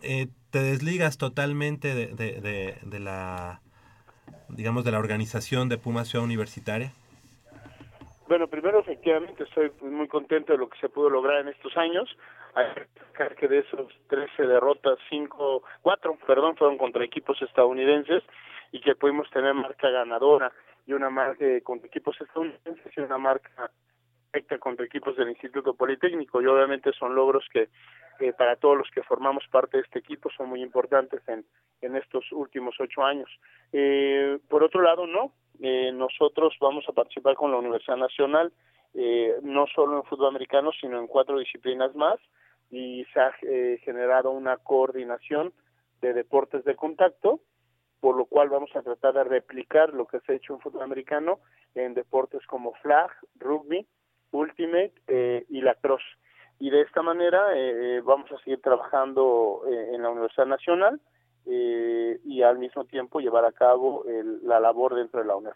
eh, te desligas totalmente de, de- la digamos de la organización de Pumas Ciudad Universitaria. Bueno, primero efectivamente estoy muy contento de lo que se pudo lograr en estos años. Hay que de esos 13 derrotas, 5, 4, perdón, fueron contra equipos estadounidenses y que pudimos tener marca ganadora y una marca eh, contra equipos estadounidenses y una marca perfecta contra equipos del Instituto Politécnico y obviamente son logros que para todos los que formamos parte de este equipo son muy importantes en, en estos últimos ocho años. Eh, por otro lado, no, eh, nosotros vamos a participar con la Universidad Nacional, eh, no solo en fútbol americano, sino en cuatro disciplinas más, y se ha eh, generado una coordinación de deportes de contacto, por lo cual vamos a tratar de replicar lo que se ha hecho en fútbol americano en deportes como flag, rugby, ultimate eh, y lacrosse. Y de esta manera eh, eh, vamos a seguir trabajando eh, en la Universidad Nacional y al mismo tiempo llevar a cabo el- la labor dentro de la UNED.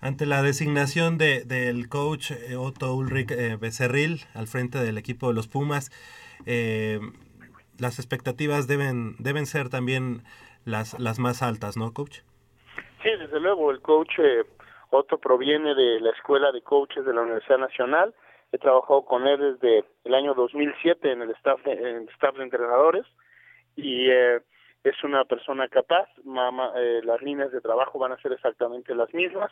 Ante la designación de, del coach Otto Ulrich Becerril al frente del equipo de los Pumas, eh, las expectativas deben, deben ser también las, las más altas, ¿no, coach? Sí, desde luego, el coach eh, Otto proviene de la Escuela de Coaches de la Universidad Nacional. He trabajado con él desde el año 2007 en el staff de, staff de entrenadores y eh, es una persona capaz. Mama, eh, las líneas de trabajo van a ser exactamente las mismas.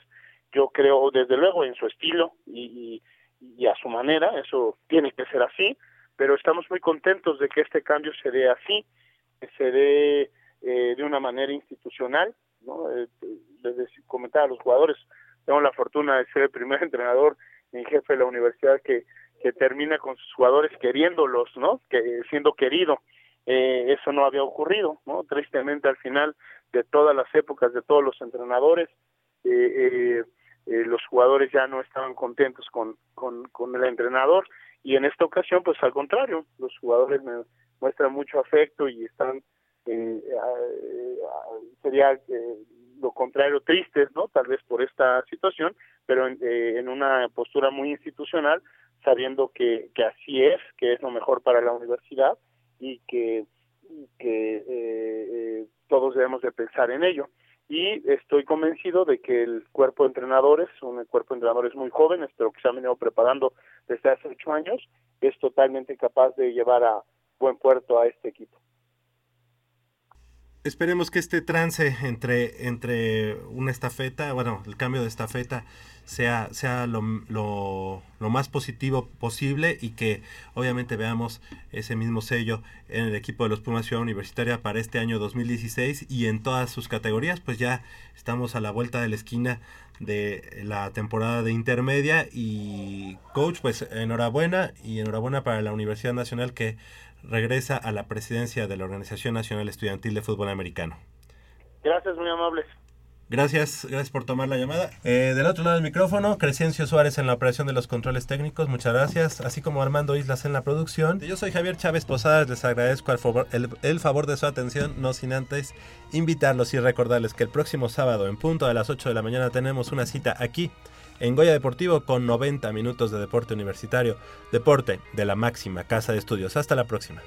Yo creo, desde luego, en su estilo y, y, a su manera, eso tiene que ser así, pero estamos muy contentos de que este cambio se dé así, que se dé eh, de una manera institucional, ¿no? Eh, les dec- comentaba a los jugadores, tengo la fortuna de ser el primer entrenador en jefe de la universidad que, que termina con sus jugadores queriéndolos, ¿no? Que siendo querido. Eh, eso no había ocurrido, ¿no? Tristemente al final de todas las épocas, de todos los entrenadores, eh, eh, eh, los jugadores ya no estaban contentos con, con, con el entrenador y en esta ocasión pues al contrario, los jugadores me muestran mucho afecto y están eh, eh, sería lo contrario tristes, ¿no? Tal vez por esta situación, pero en, eh, en una postura muy institucional, sabiendo que, que así es, que es lo mejor para la universidad y que, que eh, eh, todos debemos de pensar en ello. Y estoy convencido de que el cuerpo de entrenadores, un cuerpo de entrenadores muy jóvenes, pero que se han venido preparando desde hace ocho años, es totalmente capaz de llevar a buen puerto a este equipo. Esperemos que este trance entre, entre una estafeta, bueno, el cambio de estafeta sea, sea lo, lo, lo más positivo posible y que obviamente veamos ese mismo sello en el equipo de los Pumas Ciudad Universitaria para este año 2016 y en todas sus categorías, pues ya estamos a la vuelta de la esquina de la temporada de intermedia y coach, pues enhorabuena y enhorabuena para la Universidad Nacional que regresa a la presidencia de la Organización Nacional Estudiantil de Fútbol Americano. Gracias, muy amables. Gracias, gracias por tomar la llamada. Eh, del otro lado del micrófono, Crescencio Suárez en la operación de los controles técnicos, muchas gracias, así como Armando Islas en la producción. Yo soy Javier Chávez Posadas, les agradezco el favor, el, el favor de su atención, no sin antes invitarlos y recordarles que el próximo sábado en punto de las 8 de la mañana tenemos una cita aquí en Goya Deportivo con 90 minutos de deporte universitario, deporte de la máxima casa de estudios. Hasta la próxima.